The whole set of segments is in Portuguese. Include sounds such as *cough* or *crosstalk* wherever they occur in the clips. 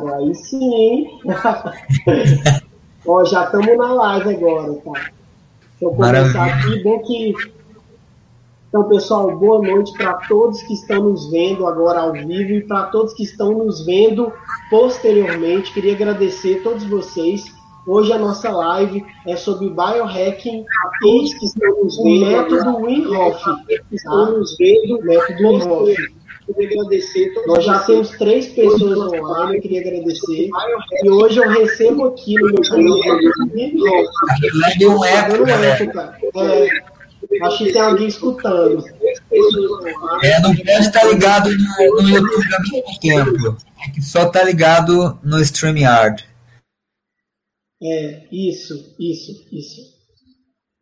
cara, aí sim. *laughs* Ó, já estamos na live agora, tá? Deixa eu começar aqui, bom que. Então, pessoal, boa noite para todos que estão nos vendo agora ao vivo e para todos que estão nos vendo posteriormente. Queria agradecer a todos vocês. Hoje a nossa live é sobre biohacking, todos que estão nos vendo, método Wim Hof, que estão nos vendo, método Wim Hof queria agradecer. Nós já temos três pessoas online, eu queria agradecer. E hoje eu recebo aqui no meu canal. Deu um eco, É, acho que tem alguém escutando. É, não pode estar ligado no, no YouTube ao mesmo tempo. É que só está ligado no StreamYard. É, isso, isso, isso.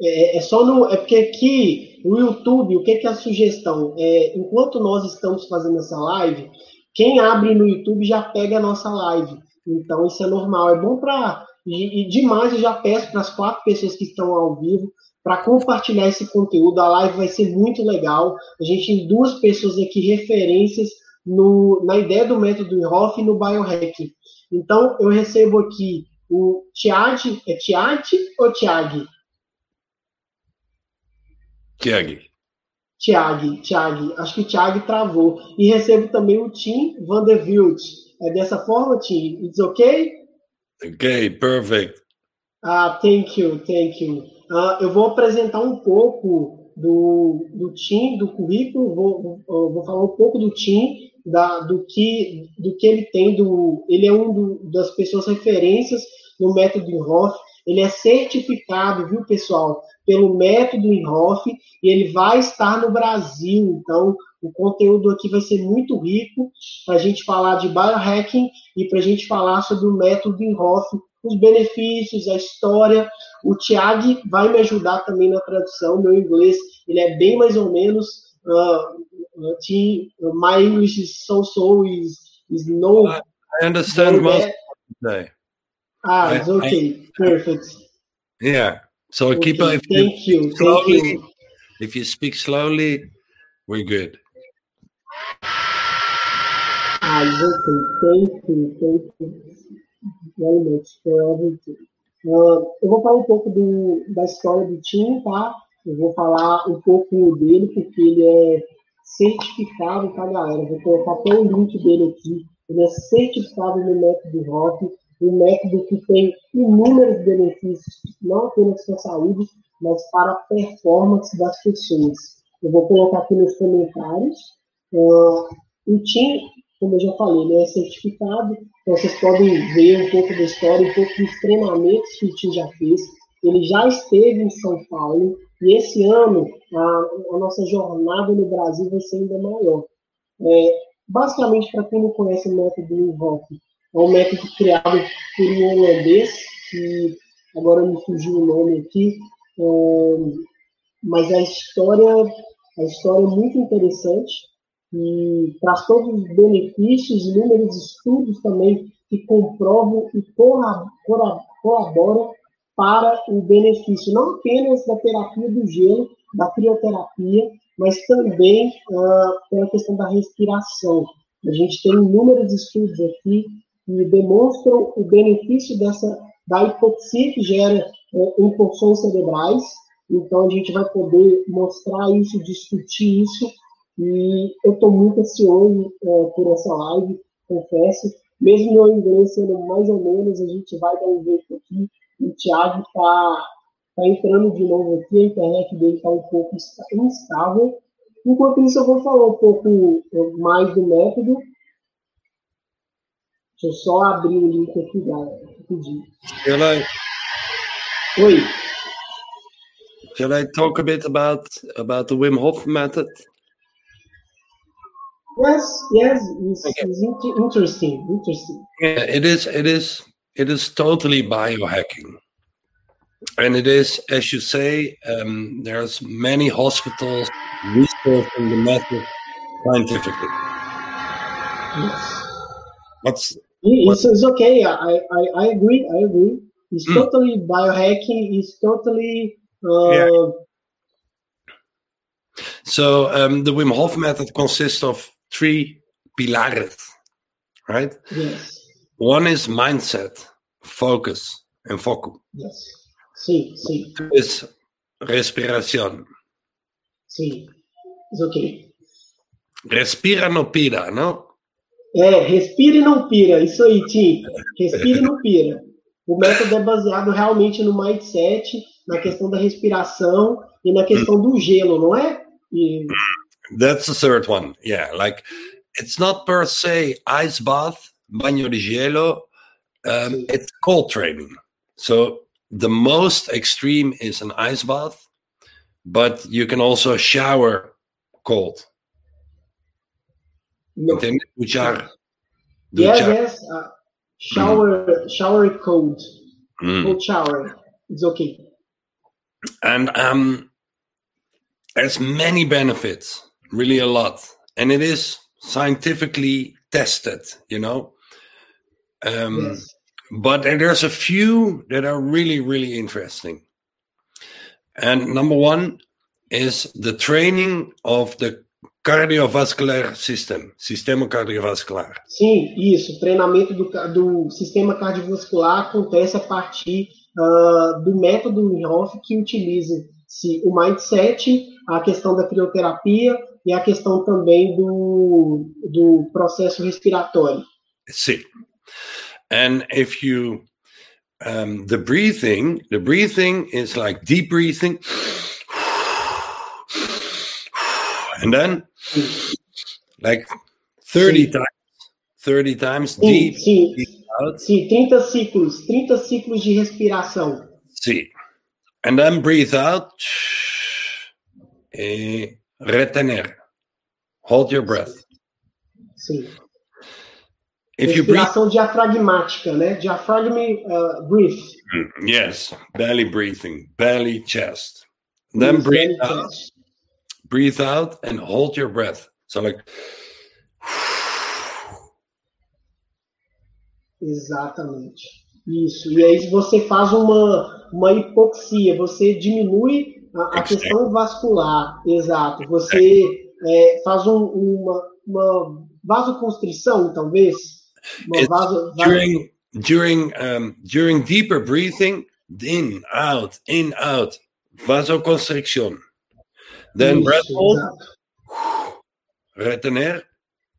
É, é, só no. É porque aqui no YouTube, o que, que é a sugestão? É, enquanto nós estamos fazendo essa live, quem abre no YouTube já pega a nossa live. Então isso é normal. É bom para. E, demais eu já peço para as quatro pessoas que estão ao vivo para compartilhar esse conteúdo. A live vai ser muito legal. A gente tem duas pessoas aqui referências no, na ideia do método Hoff e no biohacking. Então eu recebo aqui o Tiag, é Tiag ou Tiag? Tiag. Tiag, Tiag. Acho que o Tiag travou. E recebo também o Tim Vanderbilt. É dessa forma, Tim? It's okay? Ok, perfect. Ah, thank you, thank you. Uh, eu vou apresentar um pouco do, do Tim, do currículo, vou, vou falar um pouco do Tim, da, do, que, do que ele tem. Do, ele é um do, das pessoas referências no método Hoff. Ele é certificado, viu, pessoal? Pelo método Inhoff e ele vai estar no Brasil. Então, o conteúdo aqui vai ser muito rico para a gente falar de biohacking e para a gente falar sobre o método Inhoff, os benefícios, a história. O Tiag vai me ajudar também na tradução. Meu inglês ele é bem mais ou menos. Uh, uh, my English is so so is is no. I understand most. Ah, it's okay, perfect. Yeah. So okay, keep if thank you, slowly, thank you. If you speak slowly, we're good. Ah, okay. Thank you, thank you very much for everything. Uh, eu vou falar um pouco do, da história do Tim, tá? Eu vou falar um pouco dele, porque ele é certificado, tá, galera? vou colocar até o link dele aqui. Ele é certificado no método rock um método que tem inúmeros benefícios, não apenas para a saúde, mas para a performance das pessoas. Eu vou colocar aqui nos comentários. Uh, o TIM, como eu já falei, ele é certificado, então vocês podem ver um pouco da história, um pouco dos treinamentos que o TIM já fez. Ele já esteve em São Paulo, e esse ano a, a nossa jornada no Brasil vai ser ainda maior. É, basicamente, para quem não conhece o método Invoke, é um método criado por um holandês, que agora me fugiu o nome aqui, é, mas a história, a história é muito interessante e traz todos os benefícios, inúmeros estudos também que comprovam e colaboram para o benefício não apenas da terapia do gelo, da crioterapia, mas também uh, pela questão da respiração. A gente tem inúmeros estudos aqui que demonstram o benefício dessa da hipoxia que gera é, impulsões cerebrais. Então a gente vai poder mostrar isso, discutir isso. E eu estou muito ansioso é, por essa live, confesso. Mesmo meu inglês sendo mais ou menos, a gente vai dar um jeito aqui. O Thiago está tá entrando de novo aqui, a internet dele está um pouco instável. Enquanto isso, eu vou falar um pouco é, mais do método Deixa eu só abrir o link aqui, galera. Rapidinho. Shall I, Oi. shall I talk a bit about about the Wim Hof method? Yes, yes, it's, okay. it's interesting, interesting. Yeah, it is. It is. It is totally biohacking, and it is, as you say, um, there's many hospitals researching the method scientifically. Yes. What's it's, it's okay. I, I, I agree. I agree. It's mm. totally biohacking. It's totally. Uh, yeah. So um, the Wim Hof method consists of three pilares, right? Yes. one is mindset, focus, and foco. Yes. Sim, sim. Two is respiración. Sim. It's okay. Respira no pira, não? É, respira e não pira. Isso aí, Tim. Respira e não pira. O método é baseado realmente no mindset, na questão da respiração e na questão do gelo, não é? E... That's the third one. Yeah, like it's not per se ice bath, baño de hielo. Um, it's cold training. So the most extreme is an ice bath, but you can also shower cold. No. Entende? Duchar. Yes, Duchar. yes. Uh, shower, shower cold. Mm. Cold shower. It's okay. And um, there's many benefits, really a lot, and it is scientifically tested. You know. Um, Yes. but there's a few that are really really interesting and number one is the training of the cardiovascular system sistema cardiovascular Sim, isso. O treinamento do, do sistema cardiovascular acontece a partir ah, do método Hoff que utiliza-se o mindset, a questão da crioterapia e a questão também do, do processo respiratório. see and if you um, the breathing the breathing is like deep breathing and then like 30 times 30 times Sim, deep sim, out sim, 30 ciclos, 30 ciclos de respiração. See. And then breathe out. Eh, retener. Hold your breath. Sim. If you breathe, diafragmática, né? Diaphragm uh, breath. yes, belly breathing, belly, chest. Then breathe out, breathe out, and hold your breath. So like, Exatamente. Isso. E aí você faz uma, uma hipoxia, você diminui a, a questão vascular. Exato. Você é, faz um, uma, uma vasoconstrição, talvez. Uma vaso- during during um, during deeper breathing, in out, in out, vasoconstriction. Then breath hold, retener,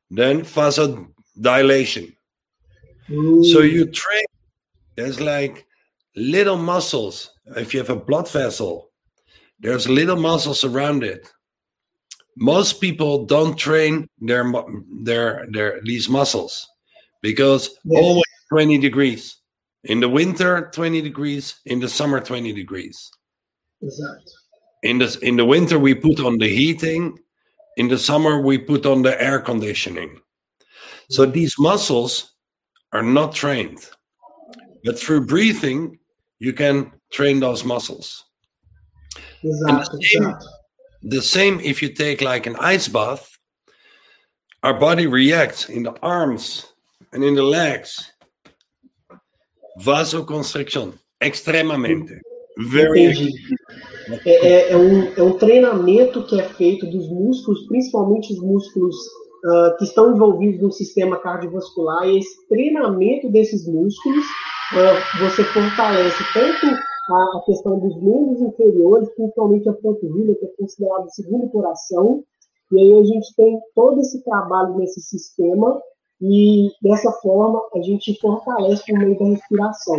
then vasodilation. Hum, So you train. There's like little muscles. If you have a blood vessel, there's little muscles around it. Most people don't train their their their these muscles because always 20 degrees. In the winter, 20 degrees. In the summer, 20 degrees. exato. In the in the winter, we put on the heating. In the summer, we put on the air conditioning. So these muscles are not trained. But through breathing, you can train those muscles. Exato, the same- The same if you take like an ice bath, our body reacts in the arms and in the legs. Vasoconstriction, extremamente. Very. É, é- é um, é um treinamento que é feito dos músculos, principalmente os músculos ah, que estão envolvidos no sistema cardiovascular, e esse treinamento desses músculos ah, você fortalece tanto a, a questão dos membros inferiores, principalmente a panturrilha, que é considerado o segundo coração, e aí a gente tem todo esse trabalho nesse sistema, e dessa forma a gente fortalece por meio da respiração.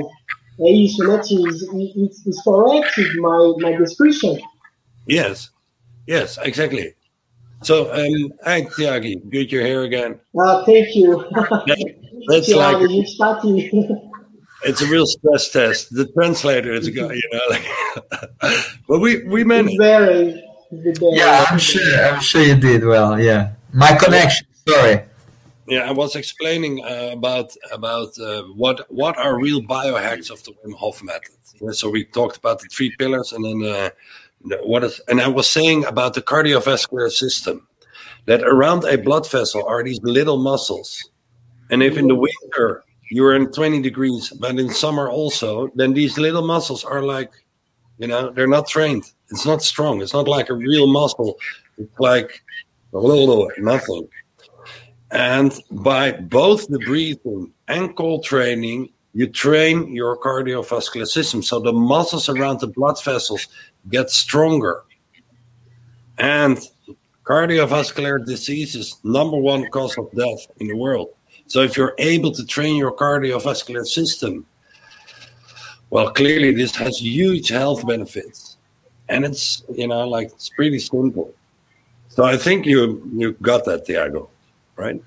É isso, né, Tim? Is, is, is correct my, my description? Yes, yes, exactly. So, um, hi, Tiagi, good you're here again. Ah, thank you. *laughs* That's Tiago, like a gente *laughs* it's a real stress test. The translator is a guy, you know. Like, *laughs* but we we It's managed. very, it's very Yeah, I'm sure. I'm sure you did well. Yeah, my connection. Sorry. Yeah, I was explaining uh, about about uh, what what are real biohacks of the Wim Hof method. Yeah, so we talked about the three pillars, and then uh, what is, and I was saying about the cardiovascular system that around a blood vessel are these little muscles, and if in the winter you're in 20 degrees, but in summer also, then these little muscles are like, you know, they're not trained. It's not strong. It's not like a real muscle. It's like nothing. And by both the breathing and cold training, you train your cardiovascular system. So the muscles around the blood vessels get stronger. And cardiovascular disease is number one cause of death in the world. So if you're able to train your cardiovascular system, well, clearly this has huge health benefits. And it's, you know, like it's pretty simple. So I think you you got that, Thiago, right?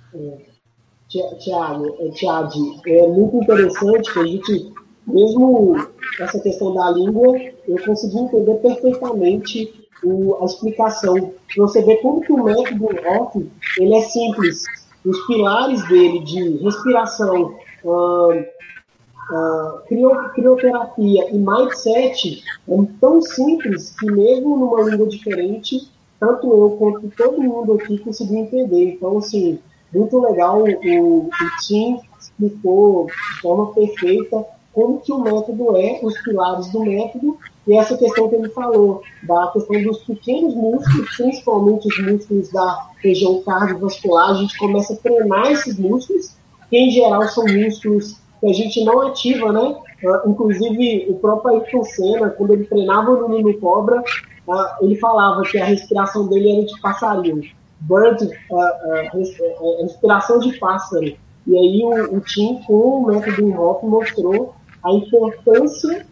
Tiago, Tiago, é muito interessante que a gente, mesmo essa questão da língua, eu consegui entender perfeitamente o, a explicação. Você vê como que o método Rock, ele é simples. Os pilares dele de respiração, uh, crioterapia e mindset é tão simples que mesmo numa língua diferente, tanto eu quanto todo mundo aqui conseguiu entender. Então, assim, muito legal, o, o Tim explicou de forma perfeita como que o método é, os pilares do método, e essa questão que ele falou, da questão dos pequenos músculos, principalmente os músculos da região cardiovascular, a gente começa a treinar esses músculos, que em geral são músculos que a gente não ativa, né? Uh, inclusive, o próprio Ayrton Senna, quando ele treinava no Nino Cobra, ele falava que a respiração dele era de passarinho. Bird, uh, respiração de pássaro. E aí o, o Tim, com o método Hoff, mostrou a importância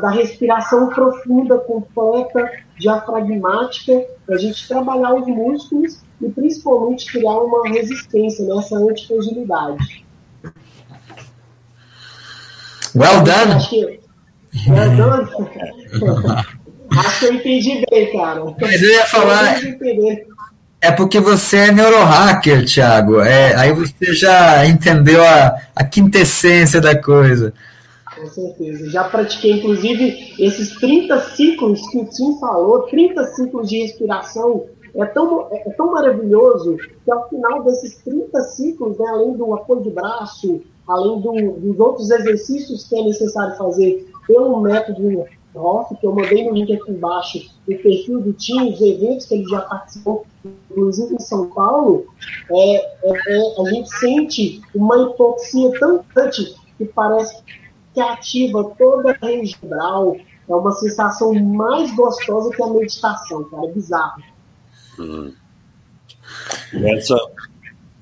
da respiração profunda, completa, diafragmática, para a gente trabalhar os músculos e principalmente criar uma resistência nessa antifragilidade. Well done! Well done. *laughs* Acho que eu entendi bem, cara. Mas eu ia falar. É porque você é neurohacker, Thiago. É, aí você já entendeu a, a quintessência da coisa. Com certeza. Já pratiquei, inclusive, esses 30 ciclos que o Tim falou, 30 ciclos de respiração. É tão, é, é tão maravilhoso que ao final desses 30 ciclos, né, além do apoio de braço, além do, dos outros exercícios que é necessário fazer pelo método Que eu mandei no link aqui embaixo, o perfil do Tim, os eventos que ele já participou, inclusive em São Paulo, é, é, é a gente sente uma hipoxia tão grande que parece que ativa toda a região É uma sensação mais gostosa que a meditação, cara. É bizarro. Mm. Yeah, so,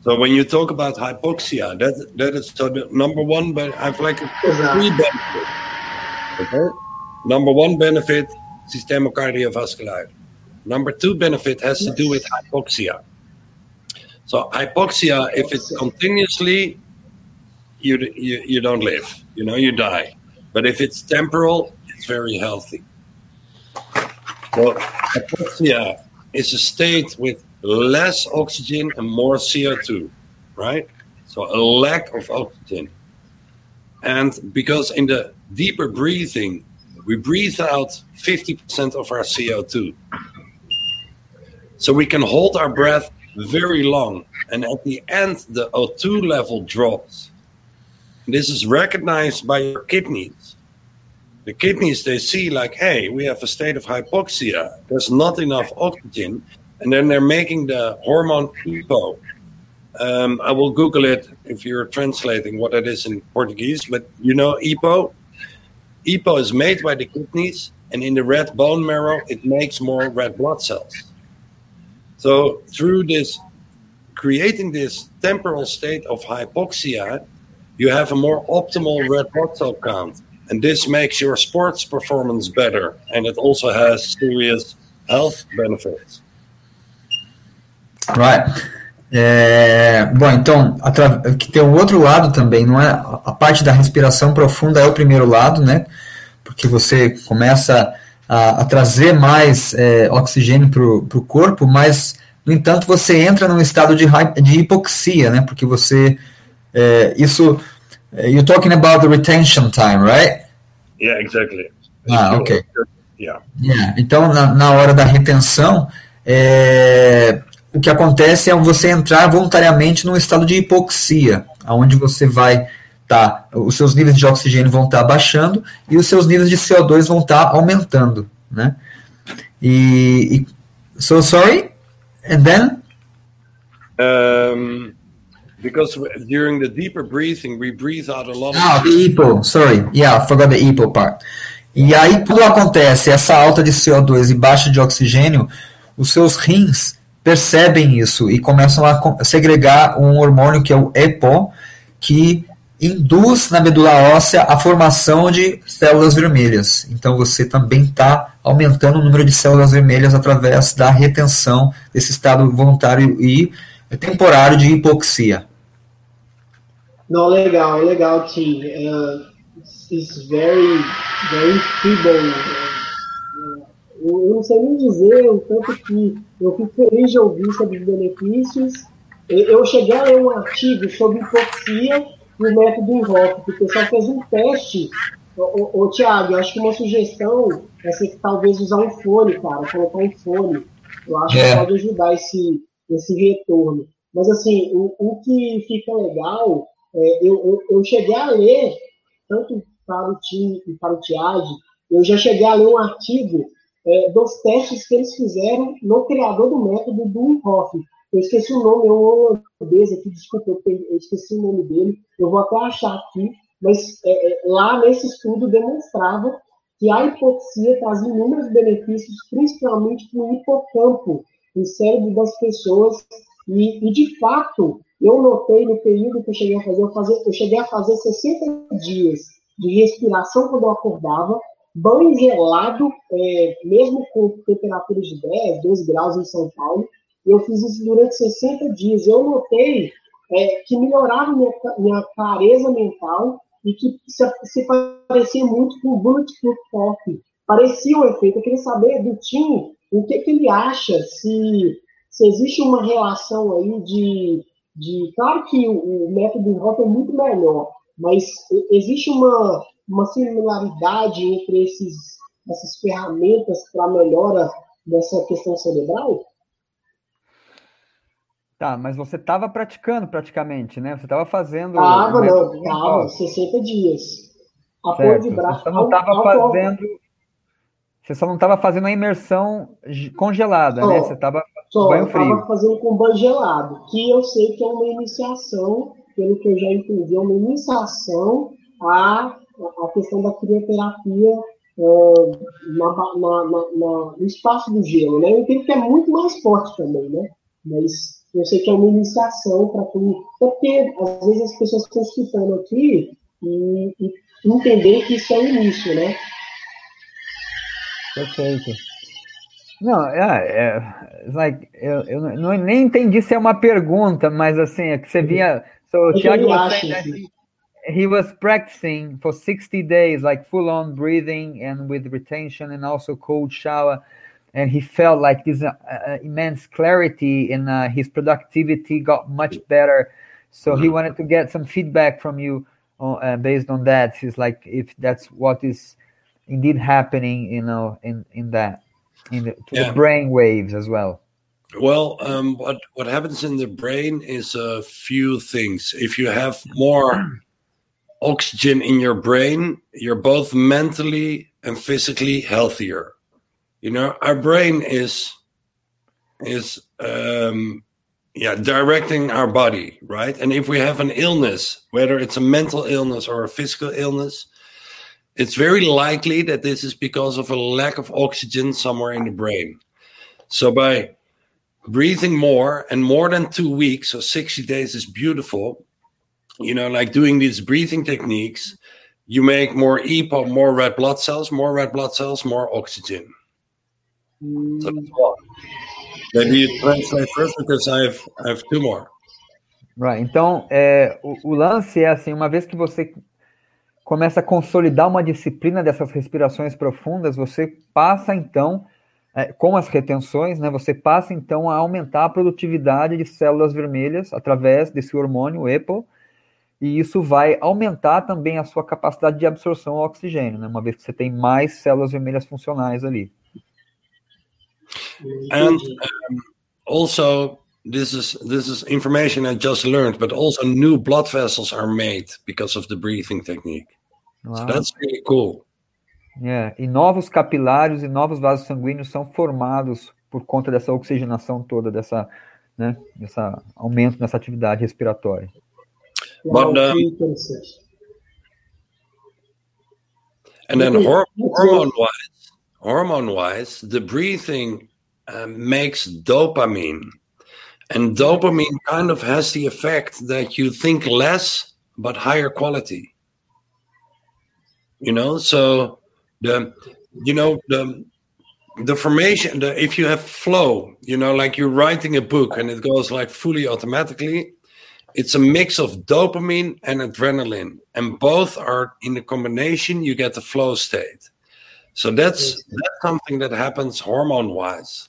so when you talk about hypoxia, that that is so the number one. But I've like three benefits. Okay, number one benefit, systema cardiovascular. Number two benefit has to do with hypoxia. So hypoxia, if it's continuously, you, you you don't live you know, you die. But if it's temporal, it's very healthy. So hypoxia is a state with less oxygen and more CO2, right? So a lack of oxygen. And because in the deeper breathing, we breathe out 50% of our CO2. So we can hold our breath very long. And at the end, the O2 level drops. This is recognized by your kidneys. The kidneys, they see, like, hey, we have a state of hypoxia. There's not enough oxygen. And then they're making the hormone EPO. Um, I will Google it if you're translating what it is in Portuguese. But you know, EPO? EPO is made by the kidneys, and in the red bone marrow, it makes more red blood cells. So, through this, creating this temporal state of hypoxia, you have a more optimal red blood cell count. And this makes your sports performance better. And it also has serious health benefits. Right. É, bom, então, que tem um outro lado também, não é? A parte da respiração profunda é o primeiro lado, né? Porque você começa a, a trazer mais é, oxigênio para o corpo, mas, no entanto, você entra num estado de, de hipoxia, né? Porque você é, isso. É, you're talking about the retention time, right? Yeah, exactly. Ah, ok. Yeah. yeah. Então, na, na hora da retenção, é, o que acontece é você entrar voluntariamente num estado de hipoxia, onde você vai tá, os seus níveis de oxigênio vão estar tá baixando e os seus níveis de CO2 vão estar tá aumentando, né? E, e so sorry, and then um, because during the deeper breathing, we breathe out a lot. Ah, the EPO. Sorry, yeah, I forgot the EPO part. E aí, quando acontece essa alta de CO2 e baixa de oxigênio, os seus rins percebem isso e começam a segregar um hormônio que é o EPO, que induz na medula óssea a formação de células vermelhas. Então você também está aumentando o número de células vermelhas através da retenção desse estado voluntário e temporário de hipoxia. Não, legal, legal, Tim. Uh, it's very, very feeble. Uh, eu não sei nem dizer o tanto que eu fico feliz de ouvir sobre os benefícios. Eu cheguei a ler um artigo sobre hipoxia e o método Invoque, porque o pessoal fez um teste. Ô, ô, Tiago, eu acho que uma sugestão é você talvez usar um fone, cara, colocar um fone. Eu acho é. que pode ajudar esse, esse retorno. Mas, assim, o, o que fica legal, é, eu, eu, eu, cheguei a ler, tanto para o Tim e para o Tiage, eu já cheguei a ler um artigo é, dos testes que eles fizeram no criador do método do Hoff. Eu esqueci o nome, é um holandês aqui, desculpa, eu esqueci o nome dele, eu vou até achar aqui, mas é, é, lá nesse estudo demonstrava que a hipoxia traz inúmeros benefícios, principalmente para o hipocampo, no cérebro das pessoas, e, e, de fato, eu notei no período que eu cheguei a fazer, eu, fazer, eu cheguei a fazer 60 dias de respiração quando eu acordava, banho gelado, é, mesmo com temperaturas de 10, 12 graus em São Paulo. Eu fiz isso durante 60 dias. Eu notei é, que melhorava minha, minha clareza mental e que se, se parecia muito com o Bulletproof Coffee. Parecia um efeito. Eu queria saber do Tim o que, que ele acha, se, se existe uma relação aí de. de claro que o, o método Hop é muito melhor, mas existe uma, uma similaridade entre esses, essas ferramentas para melhora dessa questão cerebral? Tá, mas você estava praticando praticamente, né? Você estava fazendo. Tava, não, estava, 60 dias. Apoio de braço. Você não estava fazendo. Você só não estava fazendo a imersão congelada, só, né? Você estava banho frio. estava fazendo com banho gelado, que eu sei que é uma iniciação, pelo que eu já entendi, é uma iniciação à, à questão da crioterapia é, na, na, na, no espaço do gelo, né? Eu entendo que é muito mais forte também, né? Mas eu sei que é uma iniciação para quem. Porque às vezes as pessoas estão escutando aqui e, e entender que isso é o início, né? Perfeito. Não, é, é like, eu, eu não, nem entendi se é uma pergunta, mas assim, é que você vinha. So, o Thiago was saying that he, was practicing for 60 days, like full on breathing and with retention and also cold shower. and he felt like this uh, uh, immense clarity and uh, his productivity got much better so he mm-hmm. wanted to get some feedback from you uh, based on that he's like if that's what is indeed happening you know in in that in the, yeah. the brain waves as well well um, what what happens in the brain is a few things if you have more oxygen in your brain you're both mentally and physically healthier. You know our brain is is um yeah directing our body right? And if we have an illness whether it's a mental illness or a physical illness it's very likely that this is because of a lack of oxygen somewhere in the brain. So by breathing more and more than two weeks so 60 days is beautiful you know like doing these breathing techniques you make more EPO, more red blood cells, more red blood cells, more oxygen. So Maybe you translate first because I have, I have two more. Right. Então, é, o, o, lance é assim, uma vez que você começa a consolidar uma disciplina dessas respirações profundas, você passa então, é, com as retenções, né, você passa então a aumentar a produtividade de células vermelhas através desse hormônio EPO, e isso vai aumentar também a sua capacidade de absorção ao oxigênio, né, uma vez que você tem mais células vermelhas funcionais ali. and um, also this is this is information I just learned, but also new blood vessels are made because of the breathing technique. Wow. So that's really cool. Yeah, e novos capilares e novos vasos sanguíneos são formados por conta dessa oxigenação toda, dessa né, esse aumento nessa atividade respiratória. But, um, and then hormone wise, hormone wise, the breathing uh, makes dopamine. And dopamine kind of has the effect that you think less but higher quality. You know, so the you know the the formation the, if you have flow you know like you're writing a book and it goes like fully automatically it's a mix of dopamine and adrenaline and both are in the combination you get the flow state so that's that's something that happens hormone wise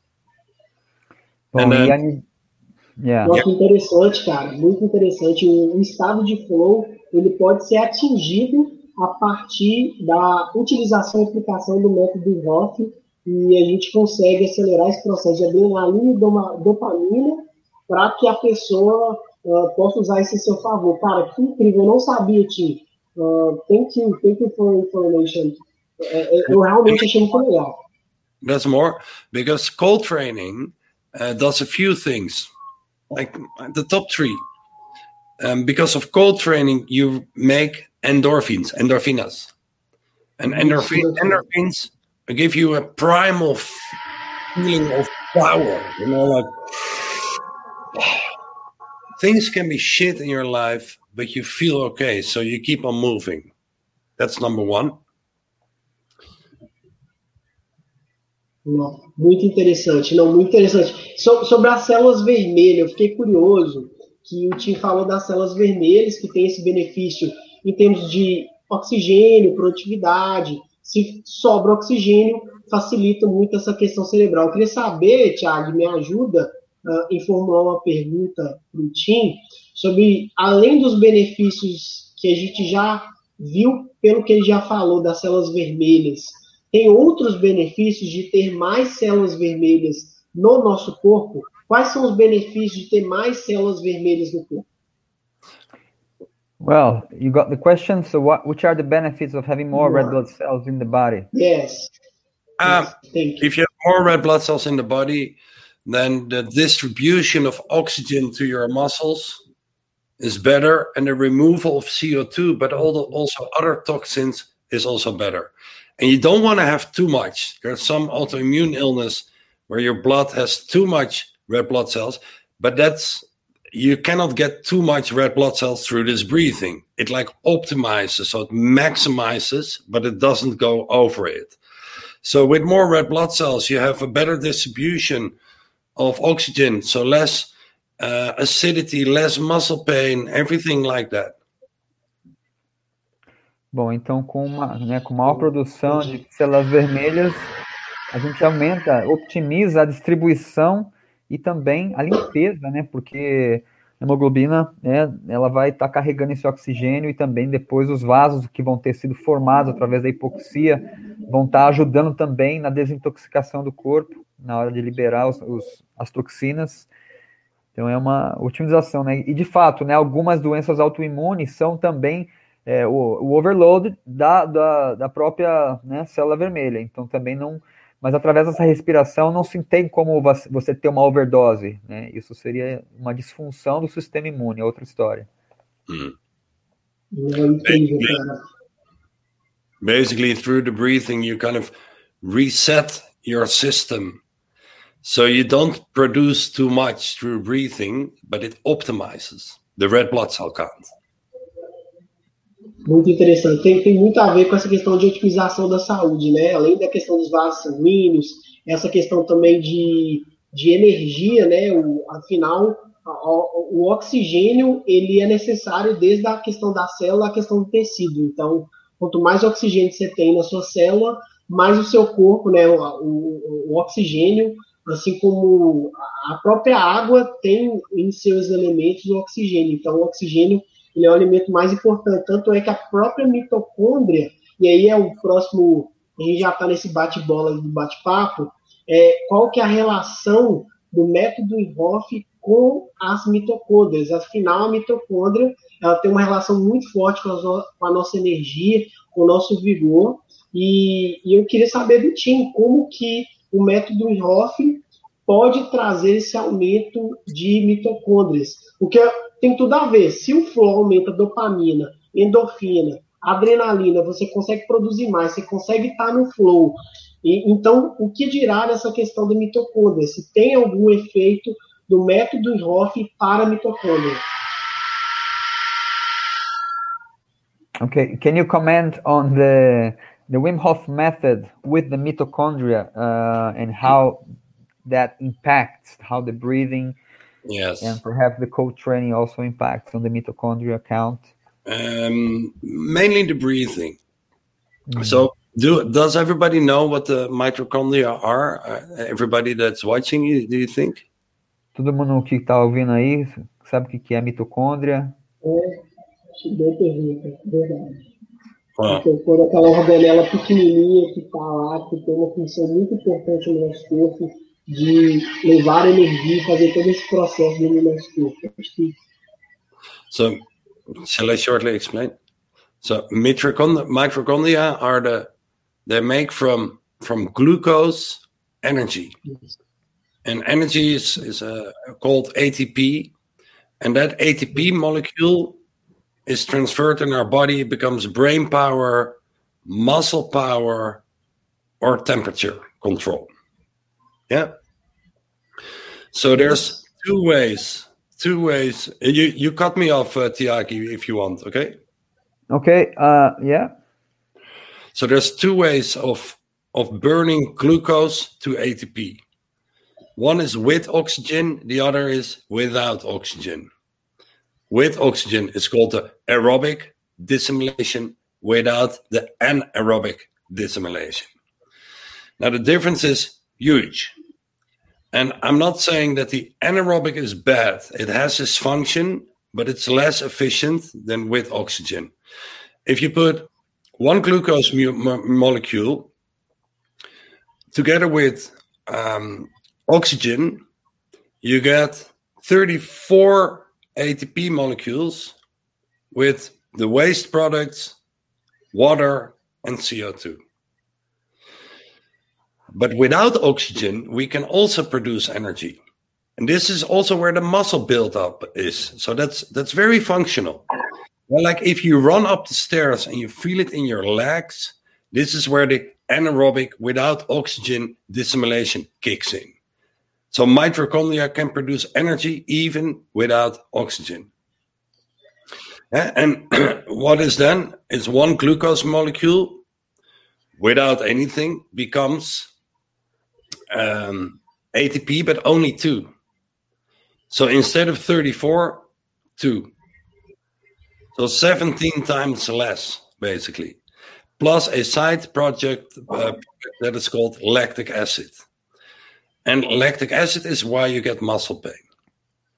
Bom, then, e yeah. Nossa, interessante, cara, muito interessante. O, estado de flow ele pode ser atingido a partir da utilização e aplicação do método Roth e a gente consegue acelerar esse processo de adrenalina e dopamina para que a pessoa uh, possa usar isso em seu favor. Cara, que incrível, eu não sabia, Tim. Uh, thank you, thank you for information. Eu realmente achei muito legal. That's more because cold training uh, does a few things, like the top three. Um, because of cold training, you make endorphins, endorphinas, and endorphin, endorphins give you a primal feeling of power. You know, like things can be shit in your life, but you feel okay, so you keep on moving. That's number one. muito interessante, não, muito interessante. So, sobre as células vermelhas, eu fiquei curioso que o Tim falou das células vermelhas, que tem esse benefício em termos de oxigênio, produtividade, se sobra oxigênio, facilita muito essa questão cerebral. Eu queria saber, Thiago, me ajuda uh, em formular uma pergunta para o Tim sobre, além dos benefícios que a gente já viu, pelo que ele já falou das células vermelhas, tem outros benefícios de ter mais células vermelhas no nosso corpo? Quais são os benefícios de ter mais células vermelhas no corpo? Well, you got the question. So, what, which are the benefits of having more red blood cells in the body? Yes. Um, yes if you have more red blood cells in the body, then the distribution of oxygen to your muscles is better, and the removal of CO2, but also other toxins, is also better. And you don't want to have too much. There's some autoimmune illness where your blood has too much red blood cells, but that's you cannot get too much red blood cells through this breathing. It like optimizes, so it maximizes, but it doesn't go over it. So with more red blood cells, you have a better distribution of oxygen, so less uh, acidity, less muscle pain, everything like that. Bom, então com uma, né, com maior produção de células vermelhas, a gente aumenta, optimiza a distribuição e também a limpeza, né? Porque a hemoglobina, né, ela vai estar tá carregando esse oxigênio e também depois os vasos que vão ter sido formados através da hipoxia vão estar tá ajudando também na desintoxicação do corpo, na hora de liberar os, os, as toxinas. Então é uma otimização, né? E de fato, né, algumas doenças autoimunes são também é, o, o, overload da, da, da própria né, célula vermelha. Então também não mas através dessa respiração não se tem como você ter uma overdose, né? Isso seria uma disfunção do sistema imune, é outra história. Mm. Basically, through the breathing, you kind of reset your system. So you don't produce too much through breathing, but it optimizes the red blood cell count. Muito interessante. Tem, tem muito a ver com essa questão de otimização da saúde, né? Além da questão dos vasos sanguíneos, essa questão também de, de energia, né? O, afinal, o, o oxigênio ele é necessário desde a questão da célula à questão do tecido. Então, quanto mais oxigênio você tem na sua célula, mais o seu corpo, né? O, o, o oxigênio, assim como a própria água tem em seus elementos o oxigênio. Então, o oxigênio ele é o alimento mais importante. Tanto é que a própria mitocôndria, e aí é o próximo, a gente já está nesse bate-bola do bate-papo, é, qual que é a relação do método Hoff com as mitocôndrias. Afinal, a mitocôndria ela tem uma relação muito forte com a, com a nossa energia, com o nosso vigor, e, e, eu queria saber do Tim como que o método Hoff pode trazer esse aumento de mitocôndrias. Porque tem tudo a ver. Se o flow aumenta dopamina, endorfina, adrenalina, você consegue produzir mais, você consegue estar no flow. E, então, o que dirá dessa questão da mitocôndria? Se tem algum efeito do método Hoff para mitocôndria? Okay, can you comment on the the Wim Hof method with the mitochondria uh, and how that impacts how the breathing yes. and perhaps the cold training also impacts on the mitochondria count. Um, mainly the breathing. Mm. so do does everybody know what the mitochondria are? Uh, everybody that's watching you do you think? Todo mundo que está ouvindo aí sabe o que é mitocôndria é, verdade Ah. Então, aquela organela pequenininha que está lá, que tem uma função muito importante no nosso corpo, de levar energia e fazer todo esse processo do nosso corpo. So, shall I shortly explain? So, mitochondria are the they make from from glucose energy, yes. and energy is is uh, called ATP, and that ATP molecule is transferred in our body, it becomes brain power, muscle power, or temperature control. Yeah. So there's two ways. Two ways. You you cut me off, uh, Tiaki, if you want. Okay. Okay. Uh, yeah. So there's two ways of of burning glucose to ATP. One is with oxygen. The other is without oxygen with oxygen is called the aerobic dissimulation without the anaerobic dissimulation. Now, the difference is huge. And I'm not saying that the anaerobic is bad, it has its function, but it's less efficient than with oxygen. If you put one glucose molecule together with um, oxygen, you get 34 ATP molecules with the waste products, water, and CO2. But without oxygen, we can also produce energy. And this is also where the muscle buildup is. So that's that's very functional. Well, like if you run up the stairs and you feel it in your legs, this is where the anaerobic without oxygen dissimulation kicks in. So mitochondria can produce energy even without oxygen. And *clears throat* what is then is one glucose molecule without anything becomes um, ATP, but only two. So instead of 34, two. So 17 times less, basically. Plus a side project uh, that is called lactic acid. And lactic acid is why you get muscle pain.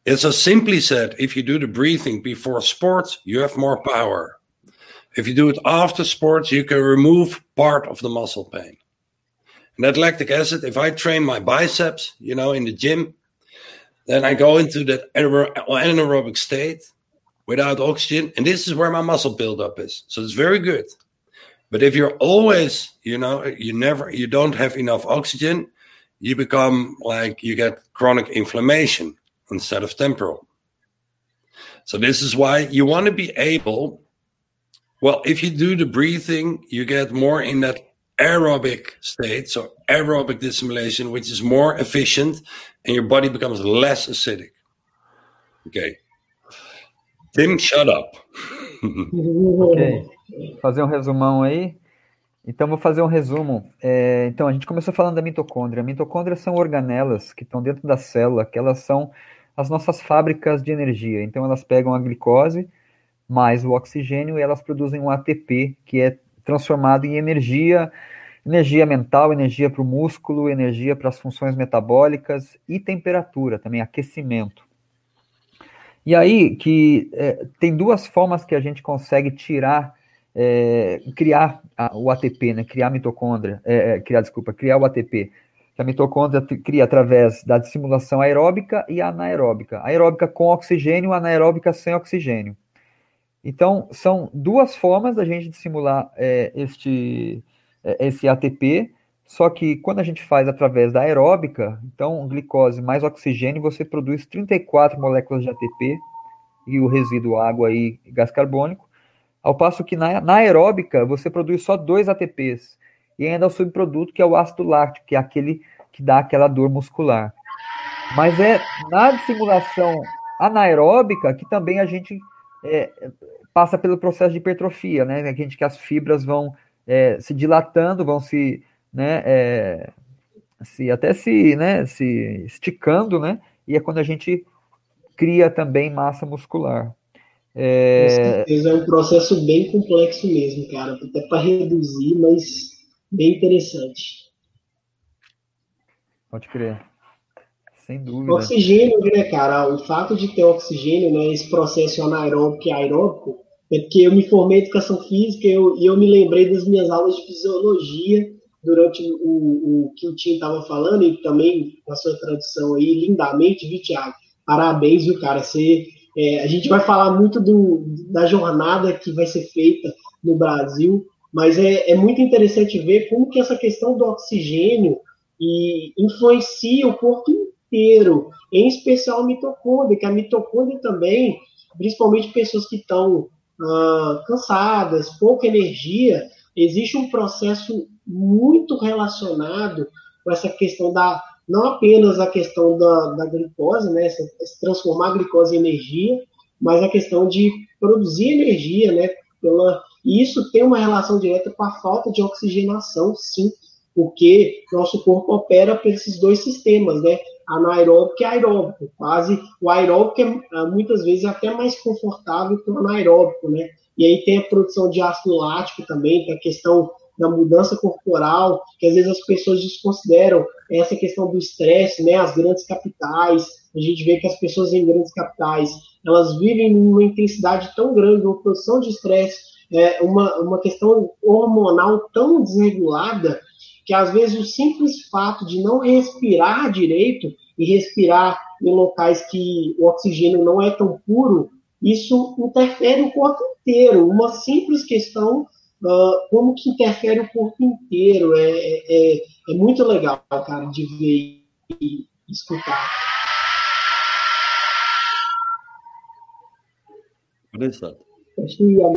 It's so simply said if you do the breathing before sports, you have more power. If you do it after sports, you can remove part of the muscle pain. And that lactic acid, if I train my biceps, you know, in the gym, then I go into that anaerobic state without oxygen. And this is where my muscle buildup is. So it's very good. But if you're always, you know, you never, you don't have enough oxygen, you become like you get chronic inflammation instead of temporal. So this is why you want to be able. Well, if you do the breathing, you get more in that aerobic state, so aerobic dissimulation, which is more efficient, and your body becomes less acidic. Okay. Tim, shut up. *laughs* ok. Fazer um resumão aí. Então, vou fazer um resumo. É, então, a gente começou falando da mitocôndria. A mitocôndria são organelas que estão dentro da célula, que elas são as nossas fábricas de energia. Então, elas pegam a glicose mais o oxigênio e elas produzem um ATP, que é transformado em energia, energia mental, energia para o músculo, energia para as funções metabólicas e temperatura, também aquecimento. E aí que é, tem duas formas que a gente consegue tirar é, criar a, o ATP, né, criar mitocôndria, é, é, criar, desculpa, criar o ATP, que a mitocôndria cria através da dissimulação aeróbica e anaeróbica. Aeróbica com oxigênio, anaeróbica sem oxigênio. Então, são duas formas da gente dissimular é, este, é, esse ATP Só que quando a gente faz através da aeróbica, então glicose mais oxigênio, você produz 34 moléculas de ATP e o resíduo água e gás carbônico, ao passo que na, na aeróbica você produz só dois ATPs e ainda o subproduto que é o ácido láctico, que é aquele que dá aquela dor muscular. Mas é na simulação anaeróbica que também a gente é, passa pelo processo de hipertrofia, né? Que a gente que as fibras vão é, se dilatando, vão se, né, é, se até se, né, se esticando, né? E é quando a gente cria também massa muscular. É... é um processo bem complexo mesmo, cara, até para reduzir, mas bem interessante. Pode crer. Sem dúvida. Oxigênio, né, cara? O fato de ter oxigênio, né, esse processo anaeróbico e aeróbico, é porque eu me formei em educação física e eu, e eu me lembrei das minhas aulas de fisiologia durante o, o que o Tim estava falando e também na sua tradução aí, lindamente, viu, Thiago? Parabéns, viu, cara? Você, é, a gente vai falar muito do, da jornada que vai ser feita no Brasil, mas é, é muito interessante ver como que essa questão do oxigênio e influencia o corpo inteiro, em especial a mitocôndria, que a mitocôndria também, principalmente pessoas que estão ah, cansadas, pouca energia, existe um processo muito relacionado com essa questão da não apenas a questão da, da glicose, né, essa, transformar a glicose em energia, mas a questão de produzir energia, né, pela, e isso tem uma relação direta com a falta de oxigenação, sim, porque nosso corpo opera por esses dois sistemas, né, anaeróbico e aeróbico, quase, o aeróbico é ah, muitas vezes até mais confortável que o anaeróbico, né, e aí tem a produção de ácido lático também, tem a questão da mudança corporal, que às vezes as pessoas desconsideram essa questão do estresse, né? As grandes capitais, a gente vê que as pessoas em grandes capitais, elas vivem numa intensidade tão grande, uma produção de estresse, é, uma, uma questão hormonal tão desregulada, que às vezes o simples fato de não respirar direito e respirar em locais que o oxigênio não é tão puro, isso interfere o corpo inteiro. Uma simples questão uh, como que interfere o corpo inteiro. É, é, é muito legal, cara, de ver e escutar. Interessante. Acho que a minha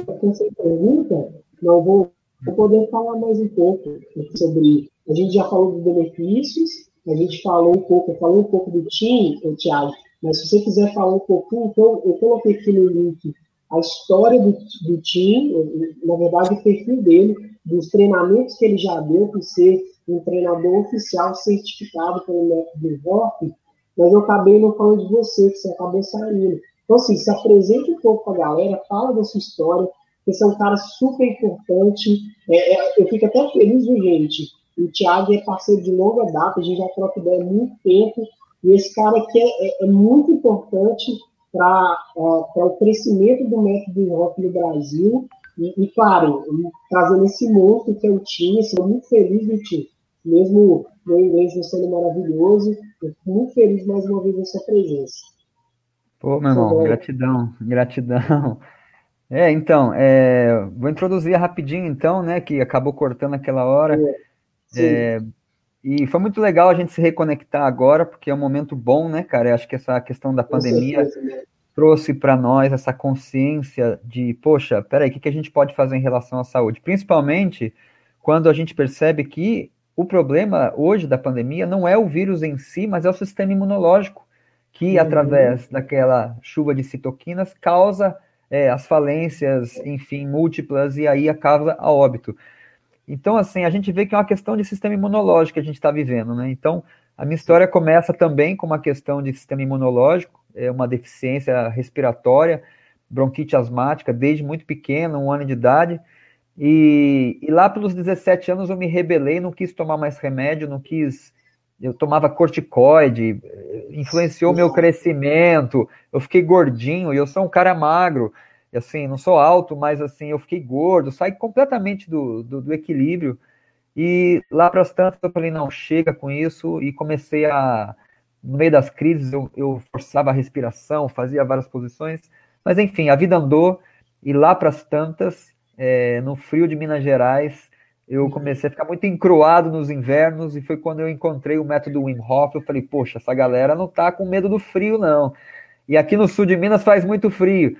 pergunta, não vou, vou poder falar mais um pouco sobre. A gente já falou dos benefícios, a gente falou um pouco, falou um pouco do time, Thiago, mas se você quiser falar um pouquinho, então eu coloquei aqui no link a história do, do Tim, na verdade, o perfil dele, dos treinamentos que ele já deu por ser um treinador oficial certificado pelo método VOP, mas eu acabei não falando de você, que você acabou saindo. Então, assim, se apresente um pouco para a galera, fala da sua história, você é um cara super importante. É, é, eu fico até feliz, viu, gente? O Thiago é parceiro de longa data, a gente já troca ideia há muito tempo, e esse cara aqui é, é, é muito importante para o crescimento do método rock no Brasil. E, e, claro, trazendo esse monstro que eu tinha, sou muito feliz, Vitinho. Mesmo meu inglês não sendo maravilhoso, eu fico muito feliz mais uma vez nessa presença. Pô, meu irmão, gratidão, gratidão. *laughs* É, então, é, vou introduzir rapidinho, então, né, que acabou cortando aquela hora. É, é, e foi muito legal a gente se reconectar agora, porque é um momento bom, né, cara? Eu acho que essa questão da pandemia né? trouxe para nós essa consciência de, poxa, peraí, o que, que a gente pode fazer em relação à saúde? Principalmente quando a gente percebe que o problema hoje da pandemia não é o vírus em si, mas é o sistema imunológico, que uhum. através daquela chuva de citoquinas causa é, as falências, enfim, múltiplas, e aí acaba a óbito. Então, assim, a gente vê que é uma questão de sistema imunológico que a gente está vivendo, né? Então, a minha história começa também com uma questão de sistema imunológico, é uma deficiência respiratória, bronquite asmática, desde muito pequeno, um ano de idade. E, e, lá pelos 17 anos eu me rebelei, não quis tomar mais remédio, não quis. Eu tomava corticoide, influenciou meu crescimento, eu fiquei gordinho e eu sou um cara magro assim, não sou alto, mas assim, eu fiquei gordo, saí completamente do, do, do equilíbrio. E lá para as tantas eu falei, não, chega com isso, e comecei a. No meio das crises, eu, eu forçava a respiração, fazia várias posições, mas enfim, a vida andou, e lá para as tantas, é, no frio de Minas Gerais, eu comecei a ficar muito encruado nos invernos e foi quando eu encontrei o método Wim Hof. Eu falei, poxa, essa galera não tá com medo do frio, não. E aqui no sul de Minas faz muito frio.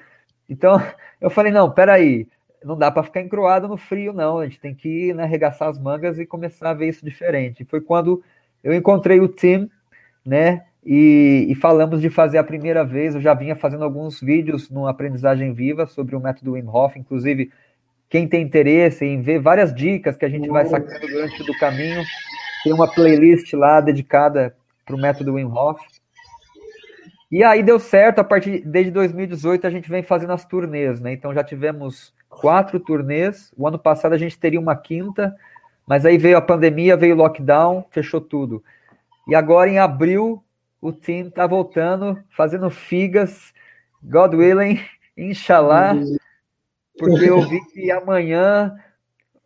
Então *laughs* eu falei, não, peraí, não dá para ficar encruado no frio, não. A gente tem que né, arregaçar as mangas e começar a ver isso diferente. Foi quando eu encontrei o Tim, né? E, e, falamos de fazer a primeira vez. Eu já vinha fazendo alguns vídeos no Aprendizagem Viva sobre o método Wim Hof, inclusive quem tem interesse em ver várias dicas que a gente vai sacando durante o caminho, tem uma playlist lá dedicada para o método Wim Hof. E aí deu certo, a partir desde 2018 a gente vem fazendo as turnês, né? Então já tivemos quatro turnês. O ano passado a gente teria uma quinta, mas aí veio a pandemia, veio o lockdown, fechou tudo. E agora em abril o time tá voltando, fazendo figas, God willing, *laughs* inshallah, porque eu vi que amanhã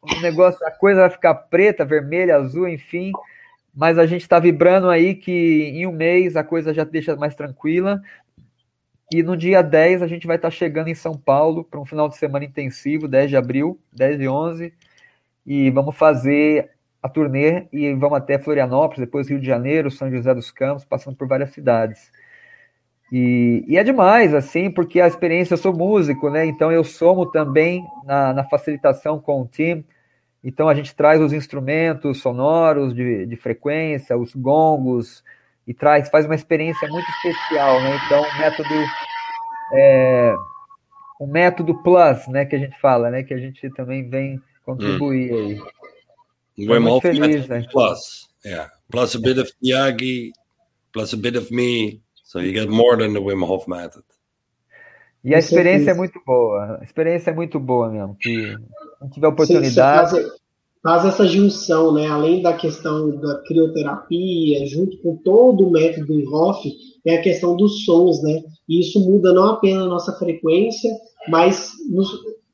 o negócio, a coisa vai ficar preta, vermelha, azul, enfim. Mas a gente está vibrando aí que em um mês a coisa já deixa mais tranquila. E no dia 10 a gente vai estar tá chegando em São Paulo para um final de semana intensivo, 10 de abril, 10 e 11. E vamos fazer a turnê e vamos até Florianópolis, depois Rio de Janeiro, São José dos Campos, passando por várias cidades. E, e, é demais, assim, porque a experiência, eu sou músico, né? Então eu somo também na, na facilitação com o time. Então a gente traz os instrumentos sonoros de, de frequência, os gongos, e traz, faz uma experiência muito especial, né? Então o método é, o método plus, né, que a gente fala, né, que a gente também vem contribuir hum. aí. We're muito feliz, né? Plus, yeah, plus a bit of Yagi, plus a bit of me, So you get more than the Wim Hof method. E a experiência é muito boa. A experiência é muito boa mesmo. Que não tiver oportunidade. Faz, faz, essa junção, né? Além da questão da crioterapia, junto com todo o método Wim Hof, é a questão dos sons, né? E isso muda não apenas a nossa frequência, mas nos,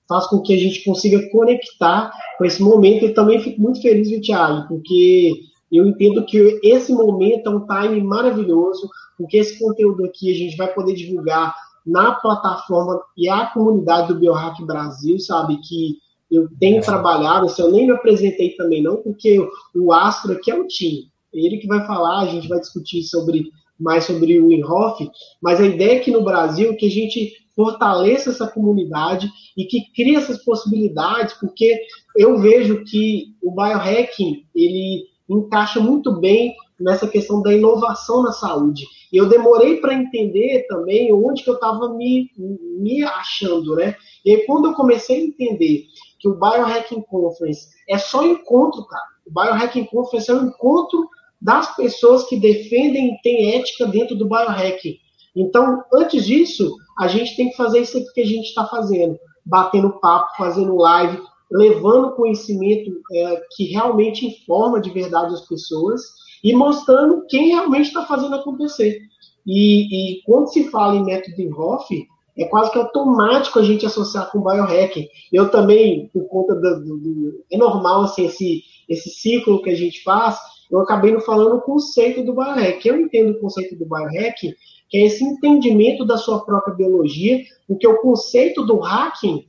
faz com que a gente consiga conectar com esse momento. E também fico muito feliz, Thiago, porque eu entendo que esse momento é um time maravilhoso porque esse conteúdo aqui a gente vai poder divulgar na plataforma e a comunidade do Biohack Brasil, sabe, que eu tenho trabalhado, assim, eu nem me apresentei também não, porque o Astro aqui é o time, ele que vai falar, a gente vai discutir sobre mais sobre o Inhoff, mas a ideia aqui no Brasil é que a gente fortaleça essa comunidade e que crie essas possibilidades, porque eu vejo que o biohacking, ele encaixa muito bem nessa questão da inovação na saúde. E eu demorei para entender também onde que eu estava me, me achando, né? E aí, quando eu comecei a entender que o Biohacking Conference é só encontro, cara. O Biohacking Conference é um encontro das pessoas que defendem e têm ética dentro do biohacking. Então, antes disso, a gente tem que fazer isso que a gente está fazendo, batendo papo, fazendo live, levando conhecimento é, que realmente informa de verdade as pessoas e mostrando quem realmente está fazendo acontecer. E, e, quando se fala em método Hoff, é quase que automático a gente associar com biohacking. Eu também, por conta do, do, do, é normal assim esse esse ciclo que a gente faz, eu acabei não falando o conceito do biohacking. Eu entendo o conceito do biohacking, que é esse entendimento da sua própria biologia, porque o conceito do hacking,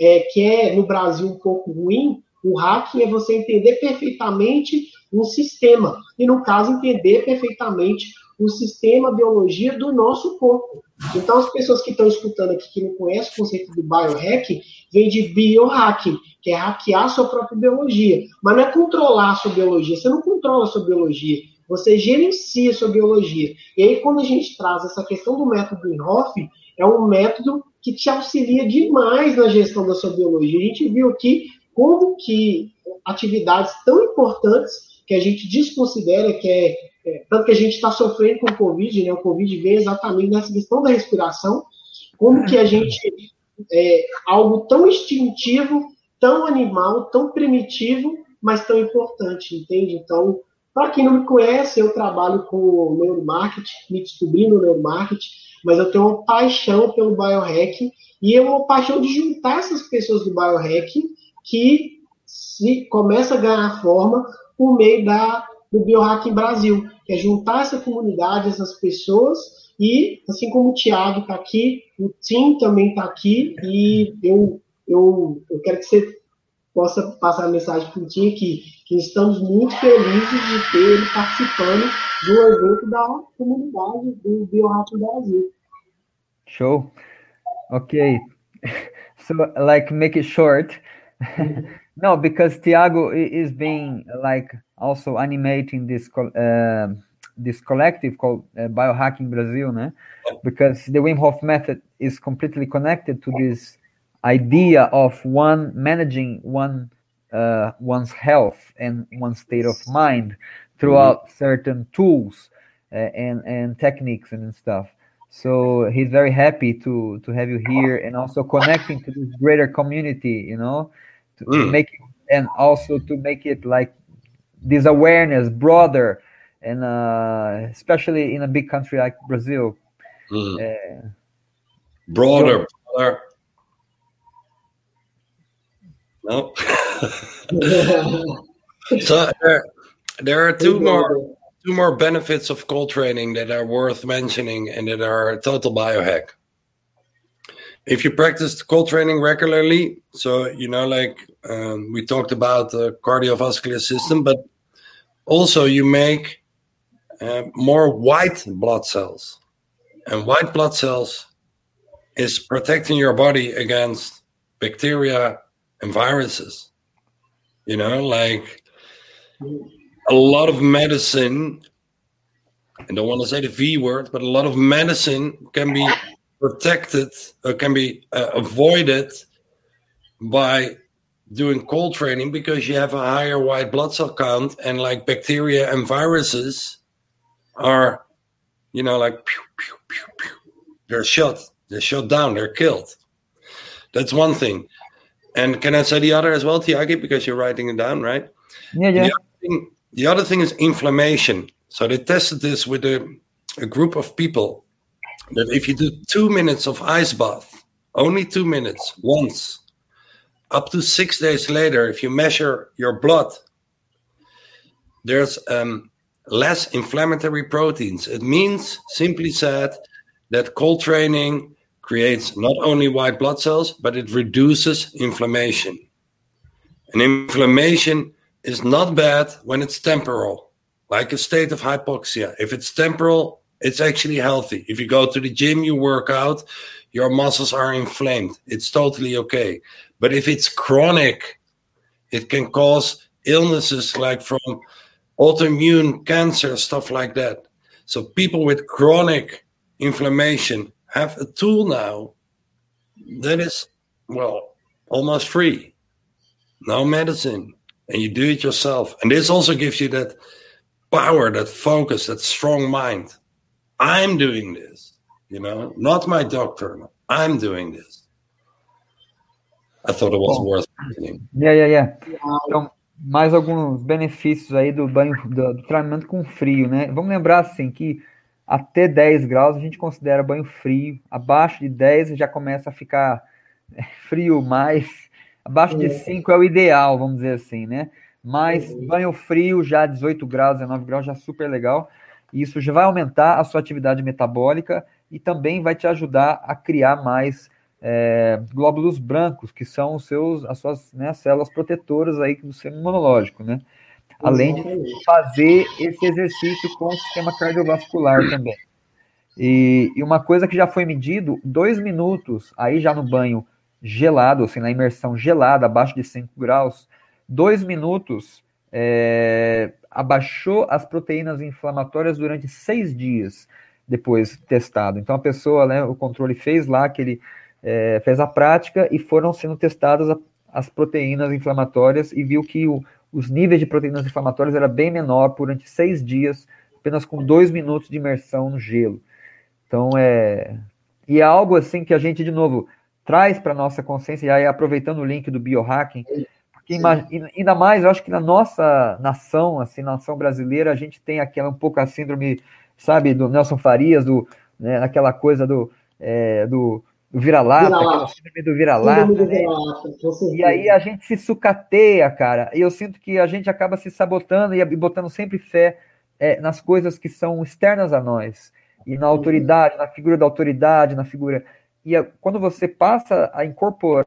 é, que é no Brasil um pouco ruim, o hacking é você entender perfeitamente um sistema, e no caso, entender perfeitamente o sistema, a biologia do nosso corpo. Então, as pessoas que estão escutando aqui, que não conhecem o conceito do biohacking, vem de biohacking, que é hackear a sua própria biologia. Mas não é controlar a sua biologia, você não controla a sua biologia, você gerencia a sua biologia. E aí, quando a gente traz essa questão do método Inhoff, é um método que te auxilia demais na gestão da sua biologia. A gente viu aqui como que atividades tão importantes que a gente desconsidera, que é, é tanto que a gente está sofrendo com o Covid, né? O Covid vem exatamente nessa questão da respiração, como que a gente é algo tão instintivo, tão animal, tão primitivo, mas tão importante, entende? Então, para quem não me conhece, eu trabalho com neuromarketing, me descobri no neuromarketing, mas eu tenho uma paixão pelo biohacking e é uma paixão de juntar essas pessoas do biohacking que se começa a ganhar forma por meio da, do Biohacking Brasil, que é juntar essa comunidade, essas pessoas, e assim como o Thiago está aqui, o Tim também está aqui, e eu, eu, eu quero que você possa passar a mensagem para o Tim aqui, que estamos muito felizes de ter ele participando do evento da comunidade do BioHack Brasil. Show. Ok. *laughs* So, like, make it short. *laughs* no, because Tiago is being like also animating this uh, this collective called uh, Biohacking Brazil, né? because the Wim Hof method is completely connected to this idea of one managing one uh, one's health and one's state of mind throughout mm-hmm. certain tools uh, and and techniques and stuff. So he's very happy to to have you here and also connecting to this greater community, you know, to, mm. to make it, and also to make it like this awareness broader and uh, especially in a big country like Brazil. Mm. Uh, broader, broader. No. *laughs* so there, there are two more two more benefits of cold training that are worth mentioning and that are total biohack. If you practice cold training regularly, so you know, like um, we talked about the cardiovascular system, but also you make uh, more white blood cells, and white blood cells is protecting your body against bacteria and viruses. You know, like a lot of medicine, I don't want to say the V word, but a lot of medicine can be protected, or can be uh, avoided by doing cold training because you have a higher white blood cell count and like bacteria and viruses are you know like pew, pew, pew, they're shot they're shut down they're killed. That's one thing. And can i say the other as well tiagi because you're writing it down right? Yeah yeah. The other thing, the other thing is inflammation. So they tested this with a, a group of people that if you do two minutes of ice bath only two minutes once up to six days later, if you measure your blood, there's um, less inflammatory proteins. It means, simply said, that cold training creates not only white blood cells, but it reduces inflammation. And inflammation is not bad when it's temporal, like a state of hypoxia. If it's temporal, it's actually healthy. If you go to the gym, you work out, your muscles are inflamed. It's totally okay. But if it's chronic, it can cause illnesses like from autoimmune cancer, stuff like that. So people with chronic inflammation have a tool now that is, well, almost free. No medicine. And you do it yourself. And this also gives you that power, that focus, that strong mind. I'm doing this, you know, not my doctor. I'm doing this. I thought it was Bom, worth mentioning. Yeah, yeah, yeah. Então, mais alguns benefícios aí do banho, do, do treinamento com frio, né? Vamos lembrar, assim, que até 10 graus a gente considera banho frio. Abaixo de 10 já começa a ficar é, frio mais. Abaixo de 5 é o ideal, vamos dizer assim, né? Mas banho frio já 18 graus, 19 graus já super legal. Isso já vai aumentar a sua atividade metabólica e também vai te ajudar a criar mais é, glóbulos brancos, que são os seus, as suas né, células protetoras aí do sistema imunológico, né? Além de fazer esse exercício com o sistema cardiovascular também. E, e, uma coisa que já foi medido, dois minutos, aí já no banho gelado, assim, na imersão gelada, abaixo de 5 graus, dois minutos é, abaixou as proteínas inflamatórias durante seis dias depois testado. Então a pessoa, né, o controle fez lá aquele é, fez a prática e foram sendo testadas a, as proteínas inflamatórias e viu que o, os níveis de proteínas inflamatórias era bem menor durante seis dias, apenas com dois minutos de imersão no gelo. Então é e é algo assim que a gente de novo traz para nossa consciência e aí aproveitando o link do biohacking, porque ainda mais eu acho que na nossa nação, assim, nação brasileira, a gente tem aquela um pouco a síndrome, sabe, do Nelson Farias, do né, aquela coisa do é, do do vira-lata, vira síndrome do vira-lata. Né? Vira e aí a gente se sucateia, cara. E eu sinto que a gente acaba se sabotando e botando sempre fé é, nas coisas que são externas a nós. E na autoridade, na figura da autoridade, na figura. E a, quando você passa a incorporar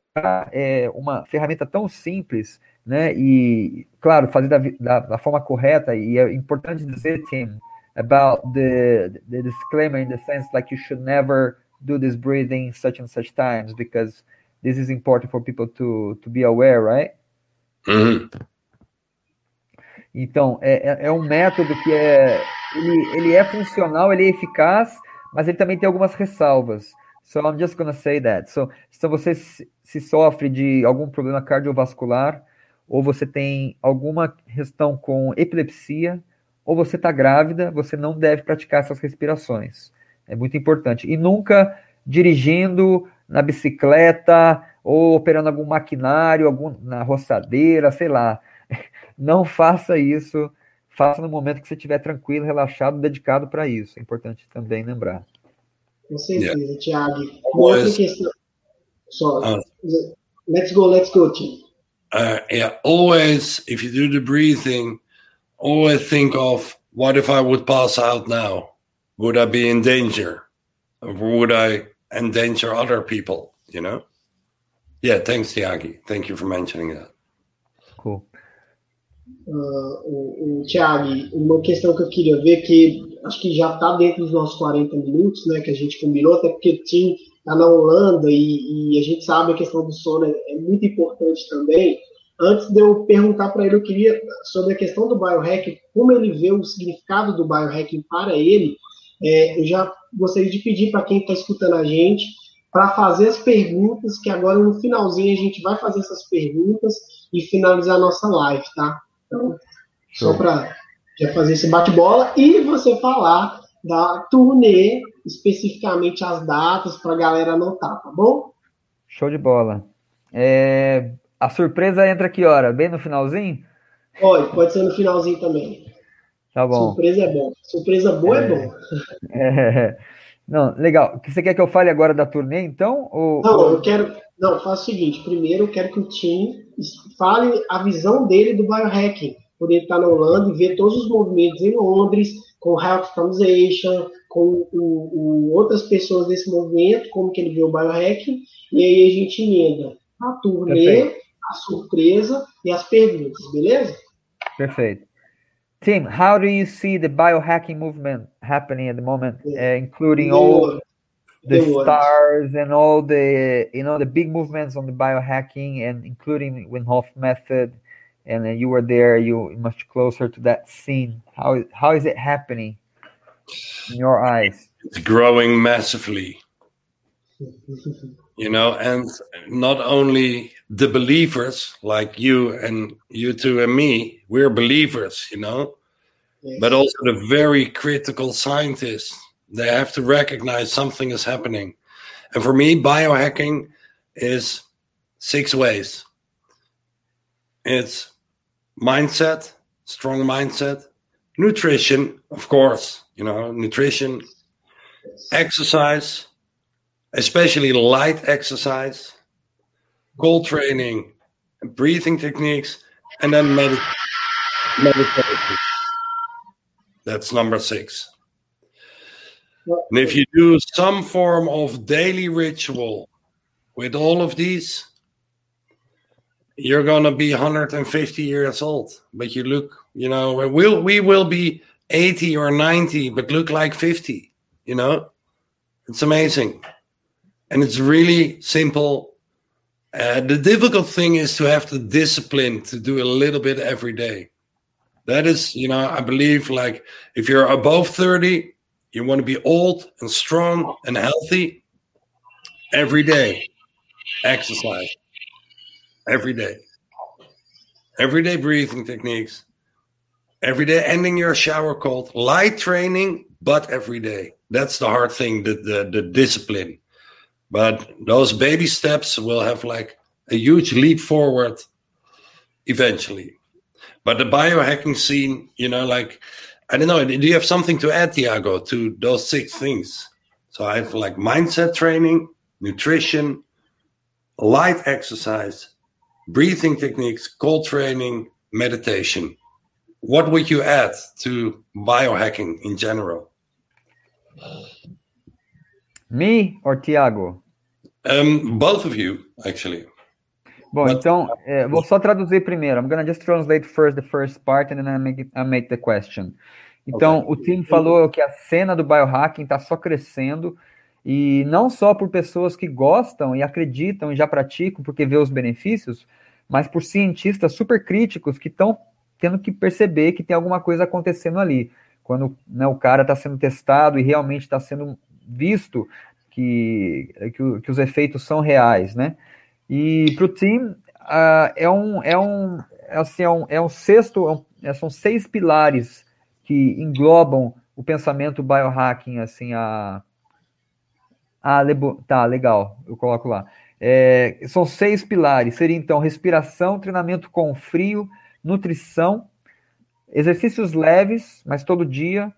é, uma ferramenta tão simples, né, e, claro, fazer da, da, da, forma correta, e é importante dizer, Tim, about the, the disclaimer in the sense like you should never do this breathing such and such times, because this is important for people to, to be aware, right? Uhum. Então, é, é, é um método que é, ele, ele é funcional, ele é eficaz, mas ele também tem algumas ressalvas. So I'm just gonna say that. So, se você se sofre de algum problema cardiovascular, ou você tem alguma questão com epilepsia, ou você está grávida, você não deve praticar essas respirações. É muito importante. E nunca dirigindo na bicicleta ou operando algum maquinário, algum, na roçadeira, sei lá. *laughs* Não faça isso. Faça no momento que você estiver tranquilo, relaxado, dedicado para isso. É importante também lembrar. Com certeza, yeah. Thiago. Outra questão. Só. Uh, let's go, let's go, Tim. Uh, yeah, always, if you do the breathing, always think of what if I would pass out now? Would I be in danger? Or would I endanger other people? You know? Yeah, thanks, Tiagi. Thank you for mentioning that. Cool. Uh, o, o Thiago, uma questão que eu queria ver que acho que já está dentro dos nossos 40 minutos, né, que a gente combinou, até porque o Tim está na Holanda e, e, a gente sabe a questão do sono é, é muito importante também. Antes de eu perguntar para ele, eu queria, sobre a questão do biohacking, como ele vê o significado do biohacking para ele, é, eu já gostaria de pedir para quem está escutando a gente para fazer as perguntas, que agora no finalzinho a gente vai fazer essas perguntas e finalizar a nossa live, tá? Então, só para já fazer esse bate-bola e você falar da turnê, especificamente as datas, para a galera anotar, tá bom? Show de bola. É, a surpresa entra que hora? Bem no finalzinho? Pode, pode ser no finalzinho também. Tá bom. Surpresa é bom. Surpresa boa é, é bom. *laughs* É, não, legal. Você quer que eu fale agora da turnê, então? Ou, não, eu quero. Não, faça o seguinte. Primeiro, eu quero que o Tim fale a visão dele do biohacking poder estar na Holanda e ver todos os movimentos em Londres, com Health Foundation, com o, o, outras pessoas desse movimento, como que ele vê o biohacking, e aí a gente emenda a turnê, Perfeito. a surpresa e as perguntas, beleza? Perfeito. Tim, how do you see the biohacking movement happening at the moment, uh, including all the stars and all the you know the big movements on the biohacking and including Wim Hof method and then you were there you much closer to that scene. How how is it happening in your eyes? It's growing massively. You know and not only the believers like you and you two and me we're believers you know? Yes. but also the very critical scientists they have to recognize something is happening. And for me biohacking is six ways. It's mindset, strong mindset, nutrition, of course, you know, nutrition, exercise, especially light exercise, goal training, breathing techniques, and then med- meditation. That's number six. And if you do some form of daily ritual with all of these, you're gonna be 150 years old, but you look, you know, we'll we will be 80 or 90, but look like 50. You know, it's amazing, and it's really simple. Uh, the difficult thing is to have the discipline to do a little bit every day. That is, you know, I believe like if you're above 30, you want to be old and strong and healthy every day. Exercise every day. Everyday breathing techniques. Every day ending your shower cold. Light training, but every day. That's the hard thing, the, the, the discipline. But those baby steps will have like a huge leap forward eventually. But the biohacking scene, you know, like, I don't know, do you have something to add, Tiago, to those six things? So I have like mindset training, nutrition, light exercise, breathing techniques, cold training, meditation. What would you add to biohacking in general? Me or Tiago? Um, both of you, actually. Bom, But, então, é, vou só traduzir primeiro. I'm gonna just translate first the first part and then I make, I make the question. Então, okay. o Tim falou que a cena do biohacking está só crescendo e não só por pessoas que gostam e acreditam e já praticam porque vê os benefícios, mas por cientistas super críticos que estão tendo que perceber que tem alguma coisa acontecendo ali. Quando né, o cara está sendo testado e realmente está sendo visto que, que, que, os efeitos são reais, né? E para o Tim uh, é um é um assim é um, é um sexto é um, é, são seis pilares que englobam o pensamento biohacking assim a ah, tá, legal, eu coloco lá. É, são seis pilares, seria então respiração, treinamento com frio, nutrição, exercícios leves, mas todo dia,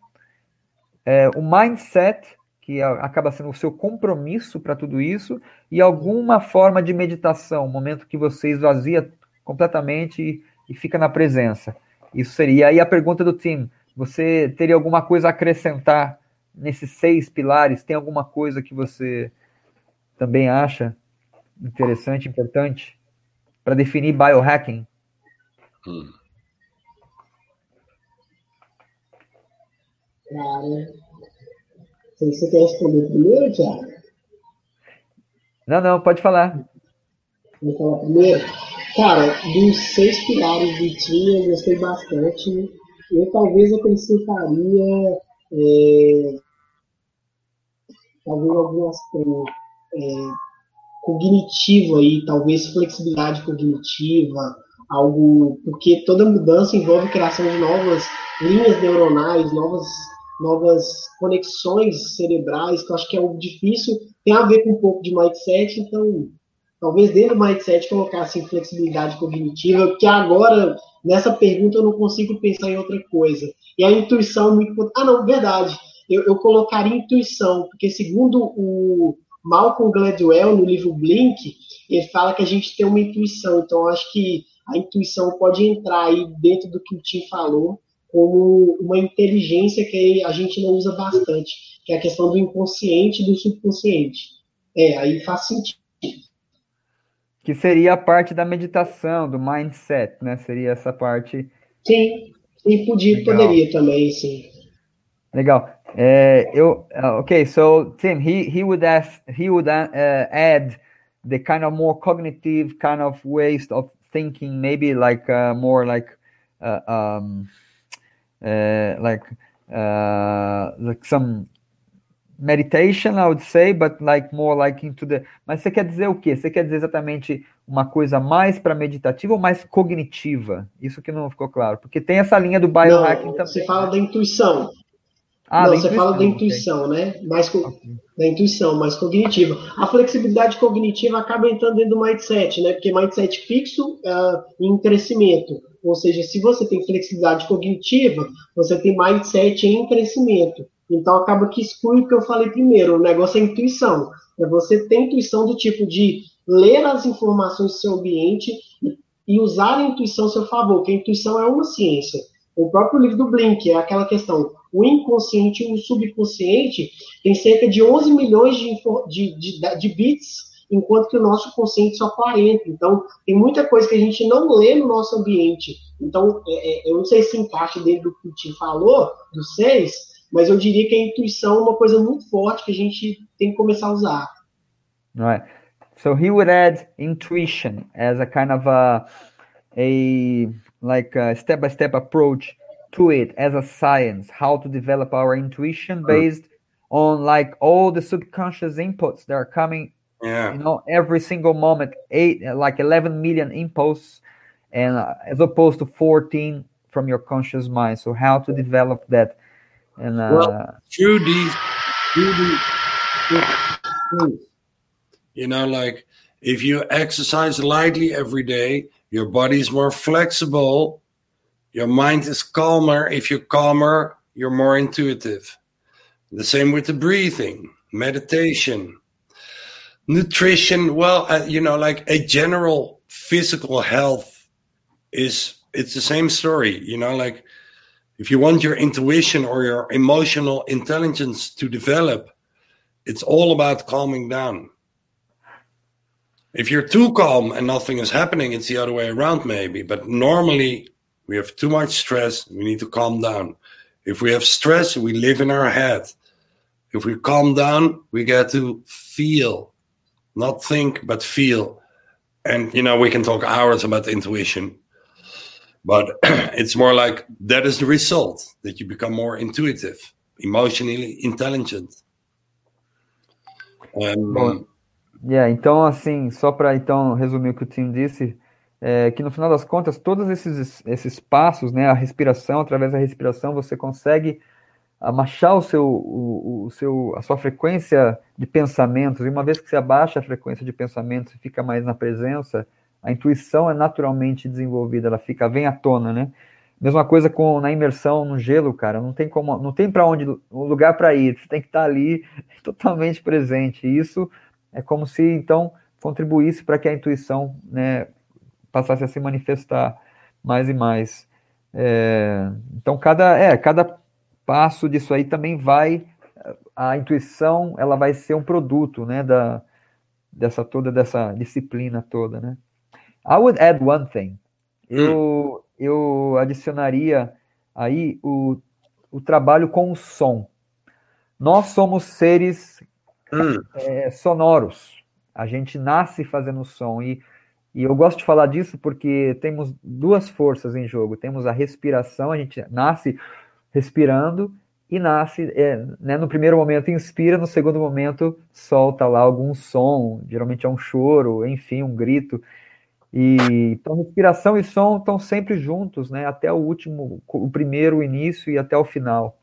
é, o mindset, que acaba sendo o seu compromisso para tudo isso, e alguma forma de meditação, um momento que você esvazia completamente e, e fica na presença. Isso seria. Aí a pergunta do Tim: você teria alguma coisa a acrescentar nesses seis pilares, tem alguma coisa que você também acha interessante, importante para definir biohacking? Hum. Cara, você quer responder primeiro, Thiago? Não, não, pode falar. Vou falar primeiro. Cara, dos seis pilares do time, eu gostei bastante. Eu talvez acrescentaria é, talvez algum aspecto é, cognitivo aí, talvez flexibilidade cognitiva, algo porque toda mudança envolve criação de novas linhas neuronais, novas novas conexões cerebrais, que eu acho que é o difícil, tem a ver com um pouco de mindset, então talvez dentro do mindset colocasse assim, flexibilidade cognitiva, que agora nessa pergunta eu não consigo pensar em outra coisa. E a intuição muito Ah, não, verdade eu, eu colocaria intuição, porque segundo o Malcolm Gladwell, no livro Blink, ele fala que a gente tem uma intuição, então acho que a intuição pode entrar aí dentro do que o Tim falou, como uma inteligência que a gente não usa bastante, que é a questão do inconsciente e do subconsciente. É, aí faz sentido. Que seria a parte da meditação, do mindset, né? Seria essa parte. Sim, e podia, poderia também, sim. Legal. Uh, you, uh, okay, so Tim, he he would ask, he would uh, add the kind of more cognitive kind of ways of thinking, maybe like uh, more like uh, um, uh, like like some meditation, I would say, but like more like into the. Mas você quer dizer o quê? Você quer dizer exatamente uma coisa mais para meditativa ou mais cognitiva? Isso que não ficou claro, porque tem essa linha do biohacking não, também. Você fala da intuição. Ah, não, você fala da intuição, okay. né? Mais da intuição, mais cognitiva. A flexibilidade cognitiva acaba entrando dentro do mindset, né? Porque mindset fixo uh, em crescimento. Ou seja, se você tem flexibilidade cognitiva, você tem mindset em crescimento. Então acaba que exclui o que eu falei primeiro. O negócio é intuição. É você ter intuição do tipo de ler as informações do seu ambiente e usar a intuição a seu favor, que a intuição é uma ciência. O próprio livro do Blink é aquela questão o inconsciente e o subconsciente tem cerca de 11 milhões de, de, de, de bits, enquanto que o nosso consciente só 40. Então, tem muita coisa que a gente não lê no nosso ambiente. Então, é, é, eu não sei se encaixa dentro do que o Tim falou, do 6, mas eu diria que a intuição é uma coisa muito forte que a gente tem que começar a usar. Right. So he would add intuition as a kind of a, a like a step-by-step -step approach to it as a science, how to develop our intuition based on like all the subconscious inputs that are coming, yeah. you know, every single moment, eight like 11 million impulses, and uh, as opposed to 14 from your conscious mind. So how to develop that? And uh, well, through these, through these, you know, like if you exercise lightly every day, your body is more flexible your mind is calmer. If you're calmer, you're more intuitive. The same with the breathing, meditation, nutrition. Well, uh, you know, like a general physical health is it's the same story. You know, like if you want your intuition or your emotional intelligence to develop, it's all about calming down. If you're too calm and nothing is happening, it's the other way around, maybe. But normally, we have too much stress. We need to calm down. If we have stress, we live in our head. If we calm down, we get to feel, not think, but feel. And, you know, we can talk hours about intuition, but *clears throat* it's more like that is the result that you become more intuitive, emotionally intelligent. Um, Bom, yeah, então, assim, só para então resumir o que o Tim disse, é que no final das contas, todos esses, esses passos, né, a respiração, através da respiração, você consegue abaixar o seu, o, o, seu, a sua frequência de pensamentos, e uma vez que você abaixa a frequência de pensamentos e fica mais na presença, a intuição é naturalmente desenvolvida, ela fica, vem à tona, né? Mesma coisa com na imersão no gelo, cara, não tem como, não tem para onde, um lugar para ir, você tem que estar ali *laughs* totalmente presente. E isso é como se então contribuísse para que a intuição, né, passasse a se manifestar mais e mais. É, então cada, é, cada passo disso aí também vai a intuição ela vai ser um produto né da dessa toda dessa disciplina toda né I would add one thing hum. eu eu adicionaria aí o, o trabalho com o som nós somos seres hum. é, sonoros a gente nasce fazendo som e e eu gosto de falar disso porque temos duas forças em jogo. Temos a respiração, a gente nasce respirando e nasce, é, né, no primeiro momento inspira, no segundo momento solta lá algum som, geralmente é um choro, enfim, um grito. E então respiração e som estão sempre juntos, né, até o último, o primeiro início e até o final.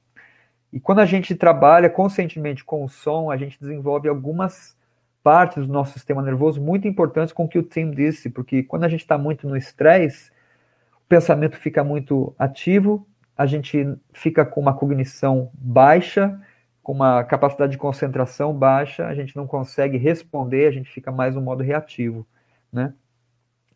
E quando a gente trabalha conscientemente com o som, a gente desenvolve algumas partes do nosso sistema nervoso muito importantes com o que o Tim disse, porque quando a gente está muito no estresse, o pensamento fica muito ativo a gente fica com uma cognição baixa, com uma capacidade de concentração baixa, a gente não consegue responder, a gente fica mais no modo reativo, né?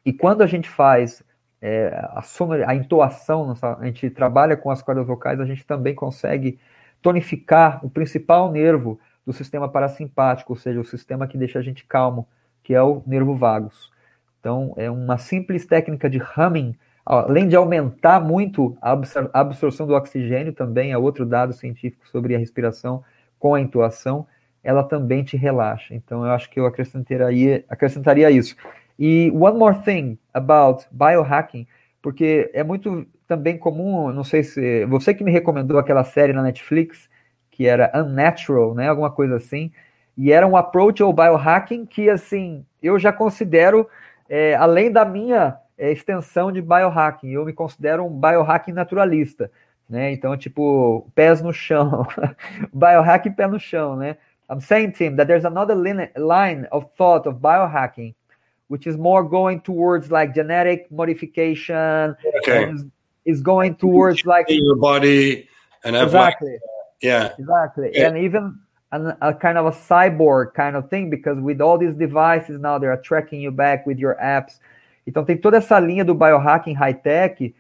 E quando a gente faz é, a, sonor, a entoação, a gente trabalha com as cordas vocais, a gente também consegue tonificar o principal nervo do sistema parasimpático, ou seja, o sistema que deixa a gente calmo, que é o nervo vagus. Então, é uma simples técnica de humming Além de aumentar muito a absorção do oxigênio, também é outro dado científico sobre a respiração com a intuação, ela também te relaxa. Então, eu acho que eu acrescentaria, acrescentaria isso. E one more thing about biohacking, porque é muito também comum, não sei se você que me recomendou aquela série na Netflix, que era Unnatural, né, alguma coisa assim, e era um approach ao biohacking que, assim, eu já considero, é, além da minha é, extensão de biohacking. Eu me considero um biohacking naturalista, né? Então, tipo, pés no chão. *laughs* biohacking pé no chão, né? I'm saying, Tim, that there's another line of thought of biohacking, which is more going towards like genetic modification. Okay. Is, going towards like your body and exactly. Like, yeah. Exactly. Yeah. And even an, a kind of a cyborg kind of thing because with all these devices now they are tracking you back with your apps então tem toda essa linha do biohacking high-tech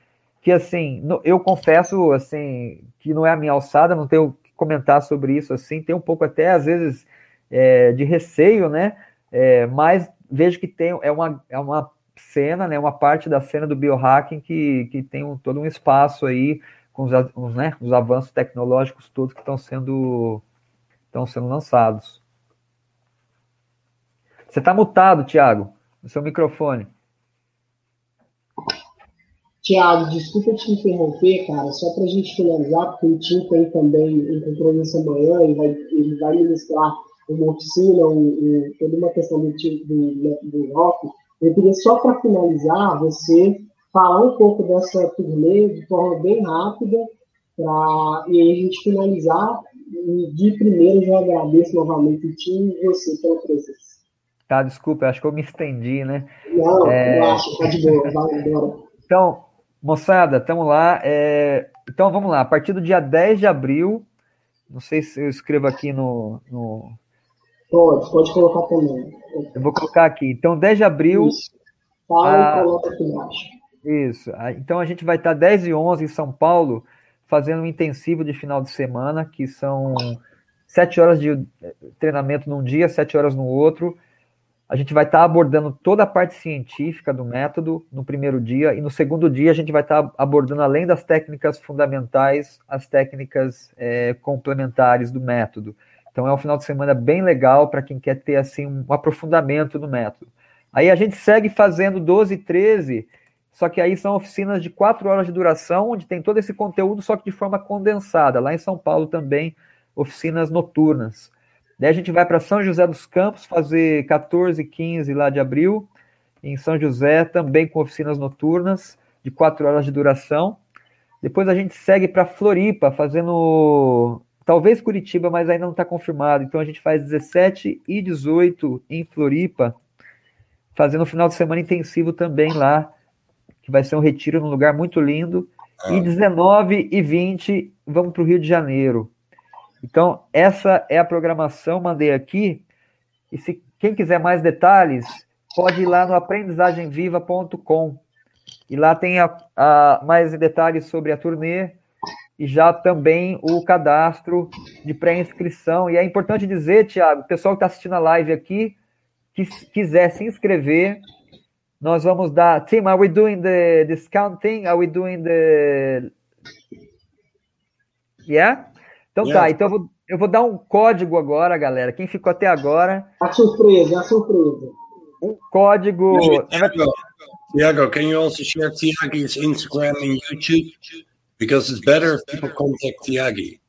que, assim, eu confesso, assim, que não é a minha alçada, não tenho que comentar sobre isso, assim, tem um pouco até, às vezes, é, de receio, né? É, mas vejo que tem, é uma, é uma cena, né, uma parte da cena do biohacking que, que tem um, todo um espaço aí com os, os, né, os avanços tecnológicos todos que estão sendo, estão sendo lançados. Você está mutado, Thiago, no seu microfone. Tiago, desculpa te interromper, cara, só para a gente finalizar, porque o Tim tem também um compromisso amanhã e vai, ele vai ministrar uma oficina, um, um, toda uma questão do, do, do rock. Eu queria só para finalizar, você falar um pouco dessa turnê de forma bem rápida, pra, e aí a gente finalizar. E de primeiro já agradeço novamente o Tim e você pela presença. Tá, desculpa, acho que eu me estendi, né? Não, é... eu acho, tá de boa, vai embora. Então, Moçada, estamos lá. É... Então vamos lá, a partir do dia 10 de abril, não sei se eu escrevo aqui no. no... Pode, pode colocar também. Eu vou colocar aqui. Então, 10 de abril. Isso. Fala a... e coloca aqui embaixo. Isso. Então a gente vai estar 10 e 11 em São Paulo, fazendo um intensivo de final de semana, que são sete horas de treinamento num dia, sete horas no outro. A gente vai estar abordando toda a parte científica do método no primeiro dia, e no segundo dia a gente vai estar abordando, além das técnicas fundamentais, as técnicas é, complementares do método. Então é um final de semana bem legal para quem quer ter assim um aprofundamento no método. Aí a gente segue fazendo 12 e 13, só que aí são oficinas de 4 horas de duração, onde tem todo esse conteúdo, só que de forma condensada. Lá em São Paulo também, oficinas noturnas. Daí a gente vai para São José dos Campos fazer 14 e 15 lá de abril. Em São José também com oficinas noturnas de 4 horas de duração. Depois a gente segue para Floripa fazendo talvez Curitiba, mas ainda não está confirmado. Então a gente faz 17 e 18 em Floripa, fazendo um final de semana intensivo também lá, que vai ser um retiro num lugar muito lindo. E 19 e 20 vamos para o Rio de Janeiro. Então, essa é a programação, mandei aqui. E se quem quiser mais detalhes, pode ir lá no aprendizagemviva.com. E lá tem a, a, mais detalhes sobre a turnê e já também o cadastro de pré-inscrição. E é importante dizer, Tiago, o pessoal que está assistindo a live aqui, que quiser se inscrever, nós vamos dar. Tim, are we doing the discounting? Are we doing the. Yeah? Então yeah. tá, então eu vou, eu vou dar um código agora, galera. Quem ficou até agora. A surpresa, a surpresa. Um código. Tiago, can you also share Tiago's Instagram and YouTube? Because it's better if people contact Tiagi.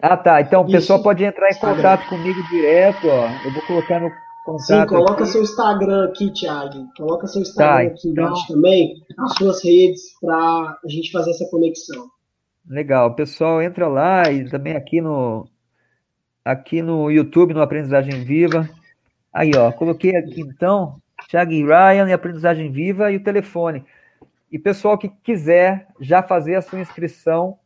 Ah, tá. Então o pessoal pode entrar em contato comigo direto, ó. Eu vou colocar no contato. Sim, coloca aqui. seu Instagram aqui, Thiago. Coloca seu Instagram tá, aqui então... embaixo também, as suas redes, para a gente fazer essa conexão. Legal. Pessoal, entra lá e também aqui no aqui no YouTube, no Aprendizagem Viva. Aí, ó, coloquei aqui então, Thiago Ryan e Aprendizagem Viva e o telefone. E pessoal que quiser já fazer a sua inscrição,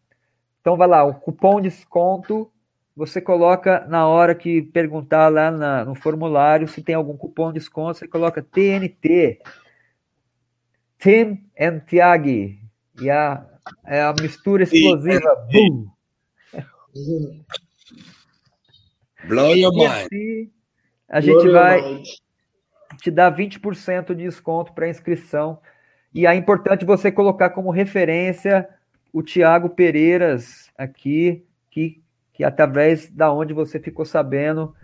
então vai lá, o cupom desconto, você coloca na hora que perguntar lá na, no formulário se tem algum cupom de desconto, você coloca TNT, Tim and Tiagi, e a, é a mistura explosiva. Boom. Blow your mind. Assim, a gente Blow vai te dar 20% de desconto para inscrição. E é importante você colocar como referência o Tiago Pereiras aqui, que, que através da onde você ficou sabendo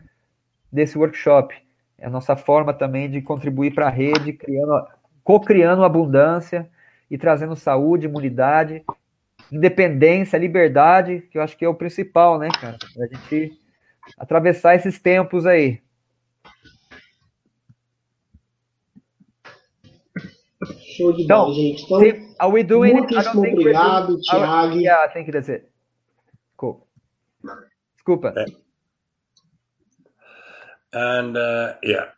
desse workshop. É a nossa forma também de contribuir para a rede, criando, co-criando abundância e trazendo saúde, imunidade, independência, liberdade, que eu acho que é o principal, né, cara? A gente atravessar esses tempos aí. Show de então, bola, gente. Então, are we doing muitíssimo it? obrigado, Thiago. Yeah, I think that's it. Cool. Desculpa. É. And, uh, yeah.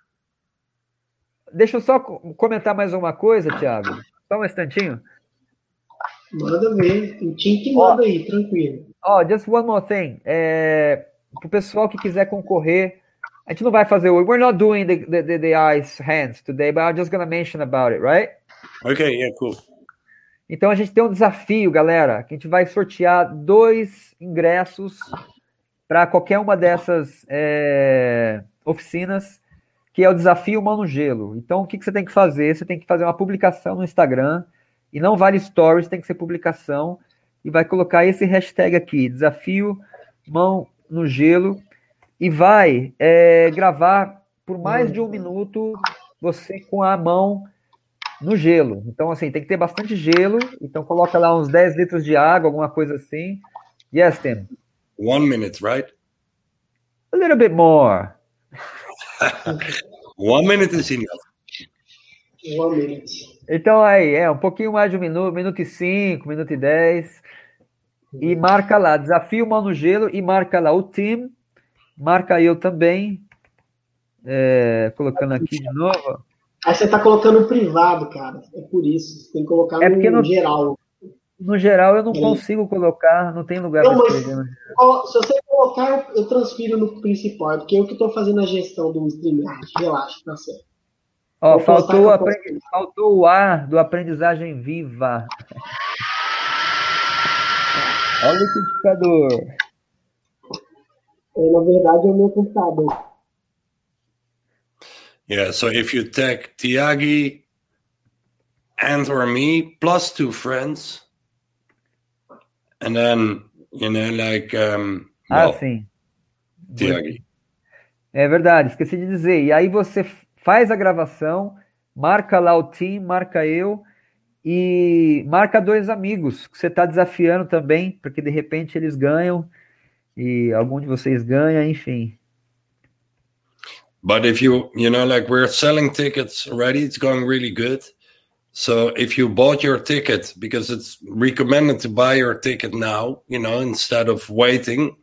Deixa eu só comentar mais uma coisa, Thiago. Só um instantinho. Manda ver. O que manda oh, aí, tranquilo. Ó, oh, just one more thing. É, Para o pessoal que quiser concorrer, a gente não vai fazer o. We're not doing the, the, the, ice hands today, but I'm just gonna mention about it, right? Ok, yeah, cool. Então a gente tem um desafio, galera, que a gente vai sortear dois ingressos para qualquer uma dessas é, oficinas, que é o desafio Mano Gelo. Então o que, que você tem que fazer? Você tem que fazer uma publicação no Instagram, e não vale stories, tem que ser publicação, e vai colocar esse hashtag aqui, desafio Mão no Gelo, e vai é, gravar por mais de um minuto você com a mão no gelo. Então, assim, tem que ter bastante gelo. Então, coloca lá uns 10 litros de água, alguma coisa assim. Yes, Tim. One minute, right? A little bit more. *laughs* One minute is enough. One minute. Então, aí, é um pouquinho mais de um minuto, minuto e cinco, minuto e dez. E marca lá, desafio mal no gelo e marca lá o Tim. Marca eu também. É, colocando aqui de novo. Aí você tá colocando privado, cara. É por isso. Você tem que colocar é no, no geral. No geral eu não é. consigo colocar, não tem lugar para escrever. Né? se você colocar, eu transfiro no principal, é porque eu que estou fazendo a gestão do StreamYard. Relaxa, tá certo. Ó, faltou, aprendi... faltou o ar do aprendizagem viva. *laughs* Olha o liquidificador. É, na verdade é o meu computador. Yeah, so if you tag Tiagi and or me plus two friends, and then you know like um, ah, sim. Tiagi. É verdade, esqueci de dizer. E aí você faz a gravação, marca lá o team, marca eu e marca dois amigos que você está desafiando também, porque de repente eles ganham e algum de vocês ganha, enfim. But if you, you know, like we're selling tickets already, it's going really good. So if you bought your ticket, because it's recommended to buy your ticket now, you know, instead of waiting,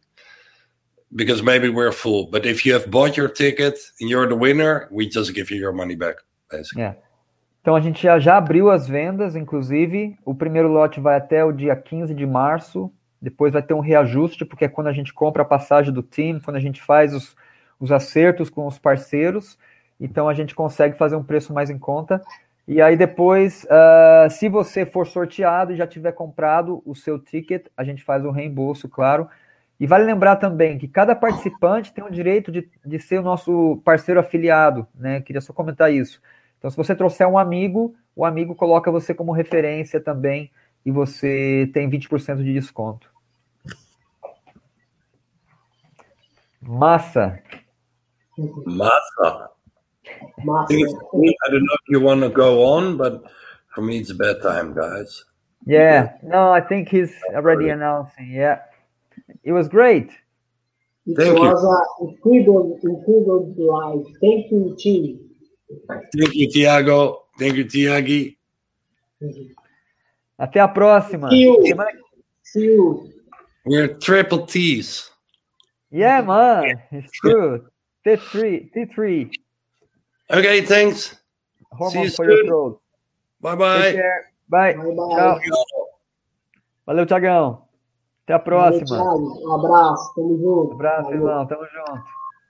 because maybe we're full. But if you have bought your ticket and you're the winner, we just give you your money back, basically. Yeah. Então a gente já, já abriu as vendas, inclusive. O primeiro lote vai até o dia 15 de março. Depois vai ter um reajuste, porque é quando a gente compra a passagem do time, quando a gente faz os, os acertos com os parceiros. Então a gente consegue fazer um preço mais em conta. E aí depois, uh, se você for sorteado e já tiver comprado o seu ticket, a gente faz o reembolso, claro. E vale lembrar também que cada participante tem o direito de, de ser o nosso parceiro afiliado, né? Queria só comentar isso. Então, se você trouxer um amigo, o amigo coloca você como referência também e você tem 20% de desconto. Massa. Massa. Massa. I don't know if you want to go on, but for me it's bedtime, guys. Yeah. No, I think he's already announcing. Yeah. It was great. It Thank was you. an incredible, incredible live. Thank you, Chile. Thank you, Tiago. Thank you, Tiagi. Até a próxima. See you. See you. We're triple T's. Yeah, man. It's true. T3. T3. Okay, thanks. Hormone for your throat. Bye bye. Bye. bye, bye. Tchau. Valeu, Tiagão. Até a próxima. Valeu, um abraço. Tamo junto. Um abraço, Valeu. irmão. Tamo junto.